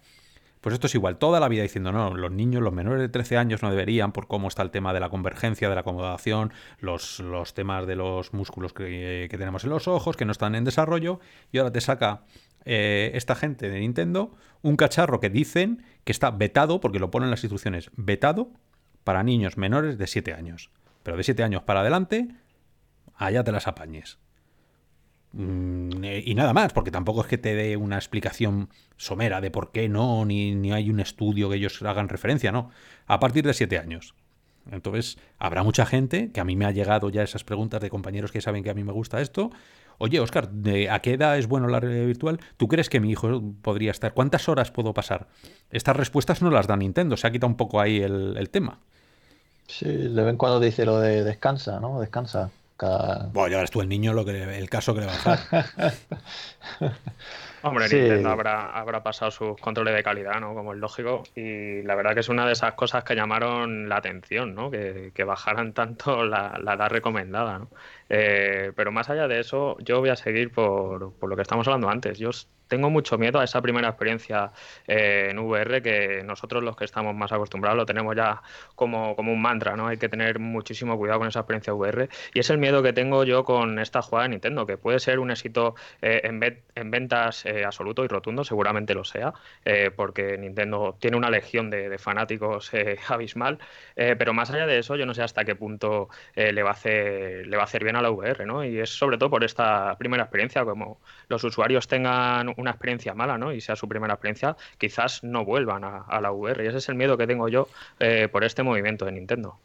Pues esto es igual, toda la vida diciendo, no, los niños, los menores de 13 años no deberían, por cómo está el tema de la convergencia, de la acomodación, los, los temas de los músculos que, tenemos en los ojos, que no están en desarrollo, y ahora te saca eh, esta gente de Nintendo un cacharro que dicen que está vetado, porque lo ponen en las instrucciones, vetado para niños menores de 7 años. Pero de 7 años para adelante, allá te las apañes. Mm, y nada más, porque tampoco es que te dé una explicación somera de por qué no, ni, ni hay un estudio que ellos hagan referencia, no. A partir de siete años. Entonces, habrá mucha gente, que a mí me ha llegado ya esas preguntas de compañeros que saben que a mí me gusta esto. Oye, Oscar, ¿a qué edad es bueno la realidad virtual? ¿Tú crees que mi hijo podría estar? ¿Cuántas horas puedo pasar? Estas respuestas no las da Nintendo, se ha quitado un poco ahí el, el tema. Sí, de vez en cuando dice lo de descansa, ¿no? Descansa. Bueno, ya ves tú el niño lo que el caso que le va a hacer. *laughs* Hombre, Nintendo habrá, habrá pasado sus controles de calidad, ¿no? Como es lógico. Y la verdad que es una de esas cosas que llamaron la atención, ¿no? Que, bajaran tanto la, la edad recomendada, ¿no? Eh, pero más allá de eso, yo voy a seguir por, por, lo que estamos hablando antes. Yo tengo mucho miedo a esa primera experiencia eh, en VR que nosotros los que estamos más acostumbrados lo tenemos ya como, como, un mantra, ¿no? Hay que tener muchísimo cuidado con esa experiencia VR y es el miedo que tengo yo con esta jugada de Nintendo, que puede ser un éxito eh, en, en, ventas eh, absoluto y rotundo, seguramente lo sea, porque Nintendo tiene una legión de, fanáticos *laughs* abismal, pero más allá de eso yo no sé hasta qué punto le, va a hacer, le va a hacer bien a la VR, ¿no? Y es sobre todo por esta primera experiencia, como los usuarios tengan una experiencia mala, ¿no? Y sea su primera experiencia, quizás no vuelvan a, la VR. Y ese es el miedo que tengo yo eh, por este movimiento de Nintendo.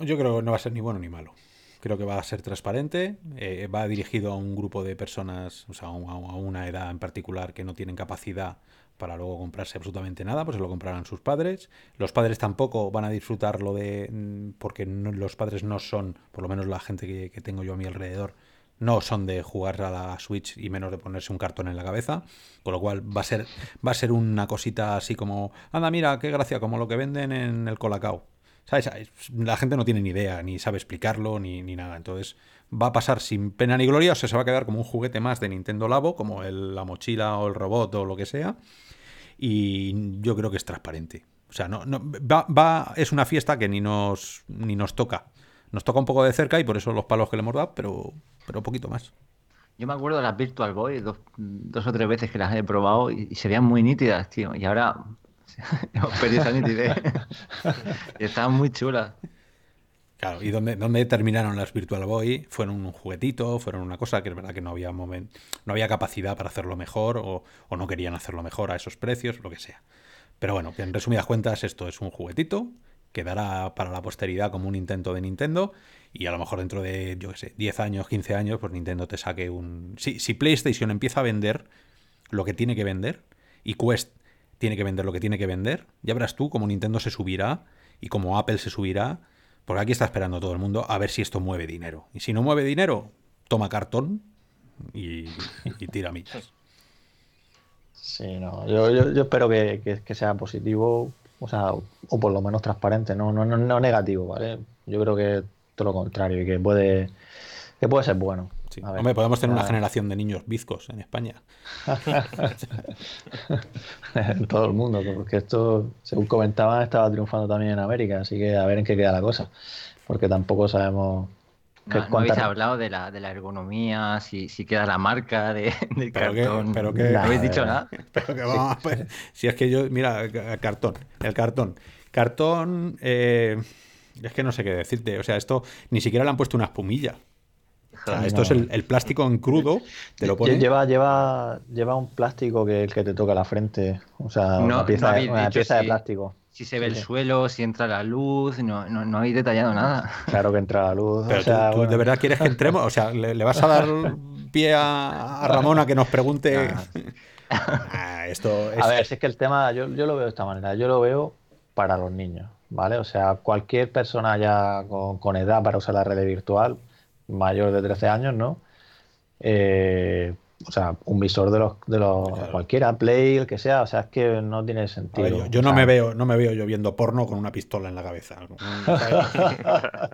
Yo creo que no va a ser ni bueno ni malo. Creo que va a ser transparente, eh, va dirigido a un grupo de personas, o sea, a una edad en particular que no tienen capacidad para luego comprarse absolutamente nada, pues se lo comprarán sus padres. Los padres tampoco van a disfrutarlo de. Mm, porque los padres no son, por lo menos la gente que, tengo yo a mi alrededor, no son de jugar a la Switch y menos de ponerse un cartón en la cabeza, con lo cual va a ser va a ser una cosita así como, anda, mira, qué gracia, como lo que venden en el Colacao. ¿Sabes? La gente no tiene ni idea, ni sabe explicarlo, ni, ni nada. Entonces va a pasar sin pena ni gloria, o sea, se va a quedar como un juguete más de Nintendo Labo, como la mochila o el robot o lo que sea. Y yo creo que es transparente. O sea, no, no va, va, es una fiesta que ni nos, ni nos toca. Nos toca un poco de cerca y por eso los palos que le hemos dado, pero, pero poquito más. Yo me acuerdo de las Virtual Boy, dos, o tres veces que las he probado y, se veían muy nítidas, tío. Y ahora *laughs* hemos perdido esa nitidez. *laughs* y estaban muy chulas. Claro, ¿y dónde, dónde, terminaron las Virtual Boy? Fueron un juguetito, fueron una cosa que es verdad que no había moment, no había capacidad para hacerlo mejor o, o, no querían hacerlo mejor a esos precios, lo que sea. Pero bueno, en resumidas cuentas, esto es un juguetito quedará para la posteridad como un intento de Nintendo y a lo mejor dentro de, yo qué sé, 10 años, 15 años, pues Nintendo te saque un... Si, si PlayStation empieza a vender lo que tiene que vender y Quest tiene que vender lo que tiene que vender, ya verás tú cómo Nintendo se subirá y cómo Apple se subirá, porque aquí está esperando todo el mundo a ver si esto mueve dinero. Y si no mueve dinero, toma cartón y, tira millas. Sí, no. Yo, yo, espero que, sea positivo, o sea, o por lo menos transparente, no, no, no, negativo, ¿vale? Yo creo que todo lo contrario y que puede, que puede ser bueno. Sí. Hombre, podemos tener una generación de niños bizcos en España. en *laughs* todo el mundo, porque esto, según comentaban, estaba triunfando también en América, así que a ver en qué queda la cosa, porque tampoco sabemos no, no habéis hablado de la, de la ergonomía, si, si queda la marca de, *laughs* del cartón. pero que, no habéis dicho nada. *laughs* Pero que vamos, pues, si es que yo, mira, el cartón, el cartón. Cartón, eh, es que no sé qué decirte. O sea, esto ni siquiera le han puesto una espumilla. esto es el, plástico en crudo. Te lo *laughs* Lleva, lleva, lleva un plástico que el que te toca la frente. O sea, una pieza, una pieza de plástico si se ve el suelo, si entra la luz, no, no, no habéis detallado nada. Claro que entra la luz. Pero tú, de verdad quieres que entremos, o sea, le, vas a dar *laughs* pie a, Ramón a que nos pregunte. *laughs* Ah, esto A ver, si es que el tema, yo, yo lo veo de esta manera, yo lo veo para los niños, ¿vale? O sea, cualquier persona ya con, con edad para usar la red virtual, mayor de 13 años, ¿no? Eh, o sea, un visor de los, de los cualquiera, Play, el que sea, o sea, es que no tiene sentido. yo, no me veo, no me veo yo viendo porno con una pistola en la cabeza. *laughs*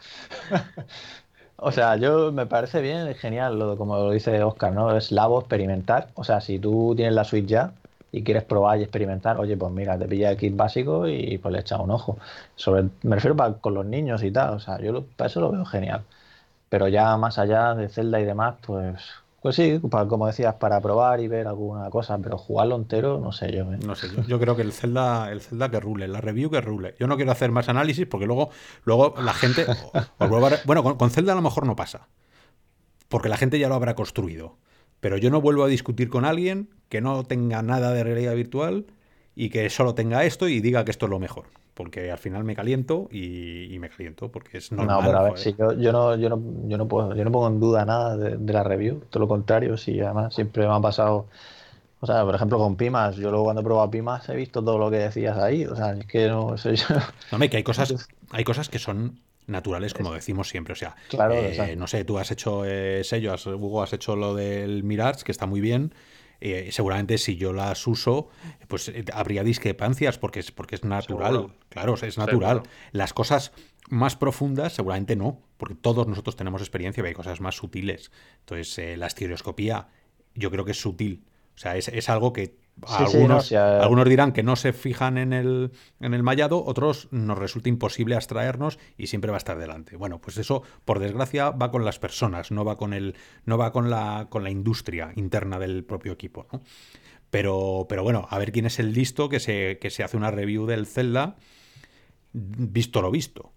o sea, yo me parece bien, genial, lo, como lo dice Oscar, ¿no? Es labo experimentar. O sea, si tú tienes la suite ya y quieres probar y experimentar, oye, pues mira, te pilla el kit básico y pues le echas un ojo. Sobre, me refiero para, con los niños y tal, o sea, yo para eso lo veo genial. Pero ya más allá de Zelda y demás, pues pues sí, como decías, para probar y ver alguna cosa, pero jugarlo entero, no sé yo. ¿eh? No sé, yo, creo que el Zelda, el Zelda que rule, la review que rule. Yo no quiero hacer más análisis porque luego, luego la gente. bueno, con, con Zelda a lo mejor no pasa. Porque la gente ya lo habrá construido. Pero yo no vuelvo a discutir con alguien que no tenga nada de realidad virtual y que solo tenga esto y diga que esto es lo mejor porque al final me caliento y, me caliento porque es normal. No, pero a ver, si yo, yo, no, yo, no, yo, no puedo, yo no pongo en duda nada de, la review, todo lo contrario, sí, además siempre me ha pasado, o sea, por ejemplo con Pimas, yo luego cuando he probado Pimas he visto todo lo que decías ahí, o sea, es que no *laughs* sé yo... No, que hay cosas, hay cosas que son naturales, como decimos siempre. O sea, claro, eh, no sé, tú has hecho eh, sello, Hugo, has hecho lo del Mirage, que está muy bien. Eh, seguramente si yo las uso, pues eh, habría discrepancias porque es, porque es natural. Claro, es natural. Las cosas más profundas seguramente no, porque todos nosotros tenemos experiencia y hay cosas más sutiles. Entonces, eh, la estereoscopía yo creo que es sutil. O sea, es, es algo que algunos, algunos, dirán que no se fijan en el, en el mallado, otros nos resulta imposible abstraernos y siempre va a estar delante. Bueno, pues eso, por desgracia, va con las personas, no va con el, no va con la, con la industria interna del propio equipo, ¿no? Pero, pero bueno, a ver quién es el listo que se, que se hace una review del Zelda, visto lo visto.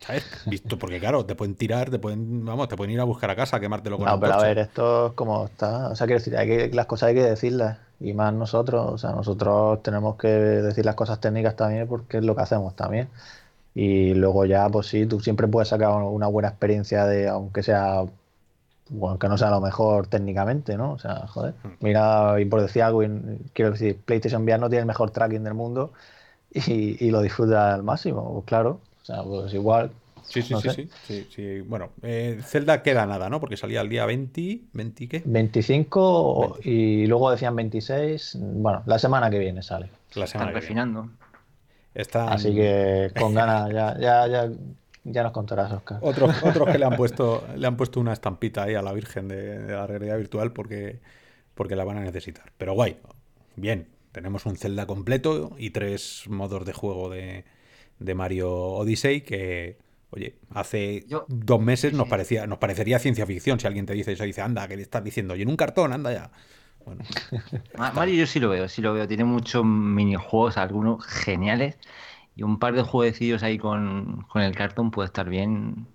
¿Sabes? Visto, porque claro, te pueden tirar, te pueden, vamos, te pueden ir a buscar a casa, quemártelo con No, pero a ver, esto es como está. O sea, quiero decir, hay que, las cosas hay que decirlas. Y más nosotros, o sea, nosotros tenemos que decir las cosas técnicas también porque es lo que hacemos también. Y luego ya, pues sí, tú siempre puedes sacar una buena experiencia de, aunque sea, bueno, que no sea lo mejor técnicamente, ¿no? O sea, joder, hmm. mira, y por decir algo, quiero decir, PlayStation VR no tiene el mejor tracking del mundo y, y lo disfruta al máximo, pues claro. O sea, pues igual. Sí, sí, sí, sí, sí, Bueno, eh, Zelda queda nada, ¿no? Porque salía el día 20, 20 ¿qué? 25 y luego decían 26. Bueno, la semana que viene sale. La semana Están refinando. Así que con ganas, ya, ya, ya, ya nos contarás, Oscar. Otros, *laughs* otros que le han puesto le han puesto una estampita ahí a la Virgen de, de la realidad virtual porque, porque la van a necesitar. Pero guay, bien. Tenemos un Zelda completo y tres modos de juego de, de Mario Odyssey que, oye, hace dos meses nos parecía nos parecería ciencia ficción si alguien te dice eso, dice, anda, que le estás diciendo, y en un cartón, anda ya. Bueno, Mario yo sí lo veo, sí lo veo, tiene muchos minijuegos, algunos geniales, y un par de jueguecillos ahí con, con el cartón puede estar bien.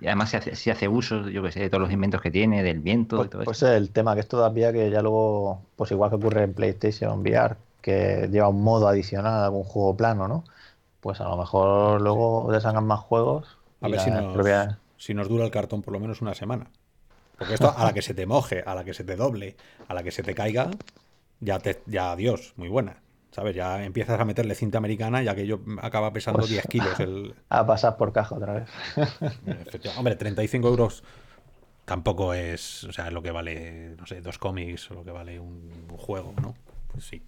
Y además si hace, si hace uso, yo que sé, de todos los inventos que tiene, del viento, pues, y todo pues eso. el tema, que es todavía que ya luego, pues igual que ocurre en PlayStation VR, que lleva un modo adicional a algún juego plano, ¿no? Pues a lo mejor luego sacan más juegos. A ver si nos, dura el cartón por lo menos una semana. Porque esto a la que se te moje, a la que se te doble, a la que se te caiga, ya te, ya adiós, muy buena. ¿Sabes? Ya empiezas a meterle cinta americana ya que yo acaba pesando 10 pues kilos. *laughs* El... A pasar por caja otra vez. *laughs* Hombre, 35 euros tampoco es, o sea, lo que vale, no sé, dos cómics o lo que vale un, juego, ¿no? pues sí.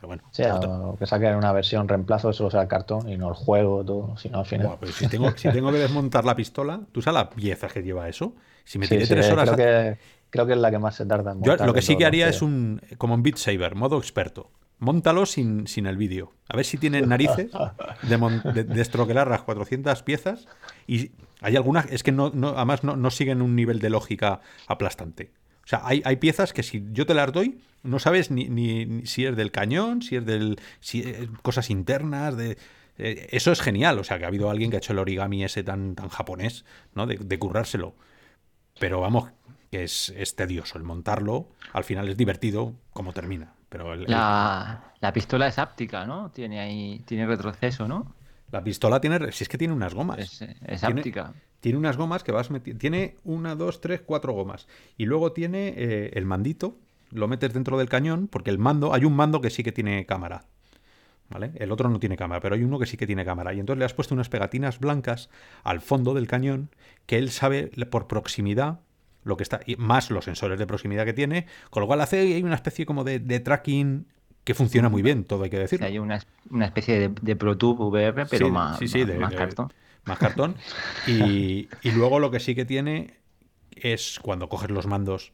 Pero bueno. Sí, o que saquen una versión reemplazo, solo sea el cartón y no el juego, todo, si al final. si, tengo, si tengo que desmontar la pistola, ¿tú sabes la pieza que lleva eso? Si me tiré tres horas. Creo que, creo que es la que más se tarda en montar. Yo lo que sí que haría es un. como en Beat Saber, modo experto. Móntalo sin, sin el vídeo. A ver si tiene narices de, de, estroquelar las 400 piezas. Y hay algunas, es que no, no además no, no siguen un nivel de lógica aplastante. O sea, hay, hay, piezas que si yo te las doy, no sabes ni, ni, si es del cañón, si es del. Si cosas internas, de. Eh, eso es genial. O sea, que ha habido alguien que ha hecho el origami ese tan, tan japonés, ¿no? De, de currárselo. Pero vamos, que es, es, tedioso el montarlo. Al final es divertido como termina. Pero la, la, pistola es áptica, ¿no? Tiene ahí. Tiene retroceso, ¿no? La pistola tiene. Si es que tiene unas gomas. Es, es áptica tiene unas gomas que vas metiendo. Tiene una, dos, tres, cuatro gomas. Y luego tiene eh, el mandito. Lo metes dentro del cañón, porque el mando. Hay un mando que sí que tiene cámara. ¿Vale? El otro no tiene cámara, pero hay uno que sí que tiene cámara. Y entonces le has puesto unas pegatinas blancas al fondo del cañón que él sabe por proximidad lo que está. Y más los sensores de proximidad que tiene. Con lo cual hace hay una especie como de, tracking que funciona muy bien, todo hay que decir. hay una, especie de, de ProTube VR, pero más, sí, sí, más, cartón más cartón. Y, luego lo que sí que tiene es cuando coges los mandos,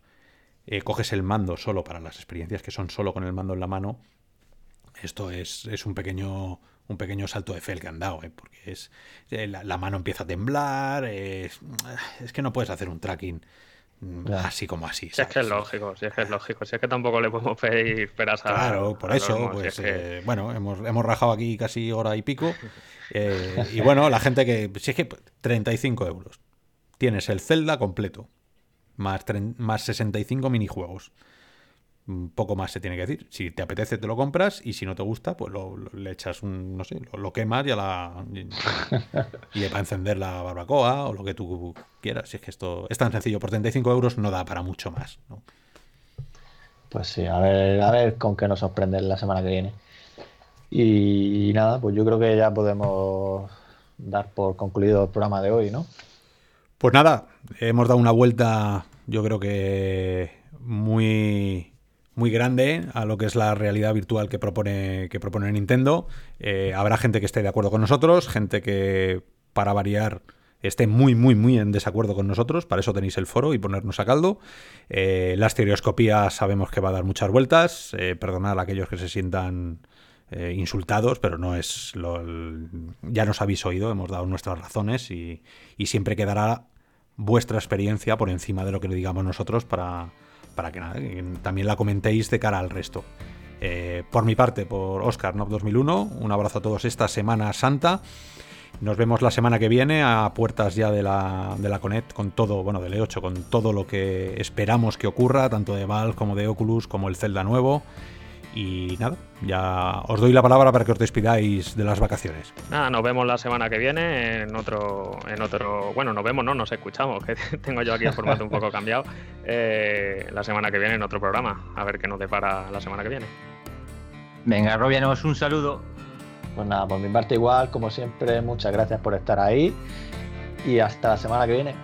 eh, coges el mando solo para las experiencias que son solo con el mando en la mano. Esto es, es un pequeño un pequeño salto de fe el que han dado, eh, porque es eh, la, mano empieza a temblar, es, es que no puedes hacer un tracking mm, así como así. Si es que es lógico, si es que es lógico, si es que tampoco le podemos pedir peras a. Claro, por eso, pues bueno, hemos, hemos rajado aquí casi hora y pico. Eh, y bueno, la gente que. Si es que 35 euros. Tienes el Zelda completo. Más, más 65 minijuegos. Un poco más se tiene que decir. Si te apetece, te lo compras. Y si no te gusta, pues lo, le echas un. No sé, lo, quemas y a la. Y, para encender la barbacoa o lo que tú quieras. Si es que esto es tan sencillo. Por 35 euros no da para mucho más. Pues sí, a ver, a ver con qué nos sorprende la semana que viene. Y nada, pues yo creo que ya podemos dar por concluido el programa de hoy, ¿no? Pues nada, hemos dado una vuelta, yo creo que muy, muy grande a lo que es la realidad virtual que propone, que propone Nintendo. Eh, habrá gente que esté de acuerdo con nosotros, gente que, para variar, esté muy, muy, muy en desacuerdo con nosotros. Para eso tenéis el foro y ponernos a caldo. Eh, la estereoscopía sabemos que va a dar muchas vueltas. Eh, perdonad a aquellos que se sientan eh, insultados, pero no es lo, ya nos habéis oído, hemos dado nuestras razones y, siempre quedará vuestra experiencia por encima de lo que le digamos nosotros para, para que, también la comentéis de cara al resto. Eh, por mi parte, por Oscar Nop 2001, un abrazo a todos esta Semana Santa. Nos vemos la semana que viene a puertas ya de la, de la Conet con todo, bueno, del E8, con todo lo que esperamos que ocurra, tanto de Valve como de Oculus, como el Zelda nuevo. Y nada, ya os doy la palabra para que os despidáis de las vacaciones. Nada, nos vemos la semana que viene en otro, en otro, bueno, nos vemos, no, nos escuchamos, que *laughs* tengo yo aquí el formato un poco cambiado. Eh, la semana que viene en otro programa, a ver qué nos depara la semana que viene. Venga, Robianos, un saludo. Pues nada, por mi parte igual, como siempre, muchas gracias por estar ahí y hasta la semana que viene.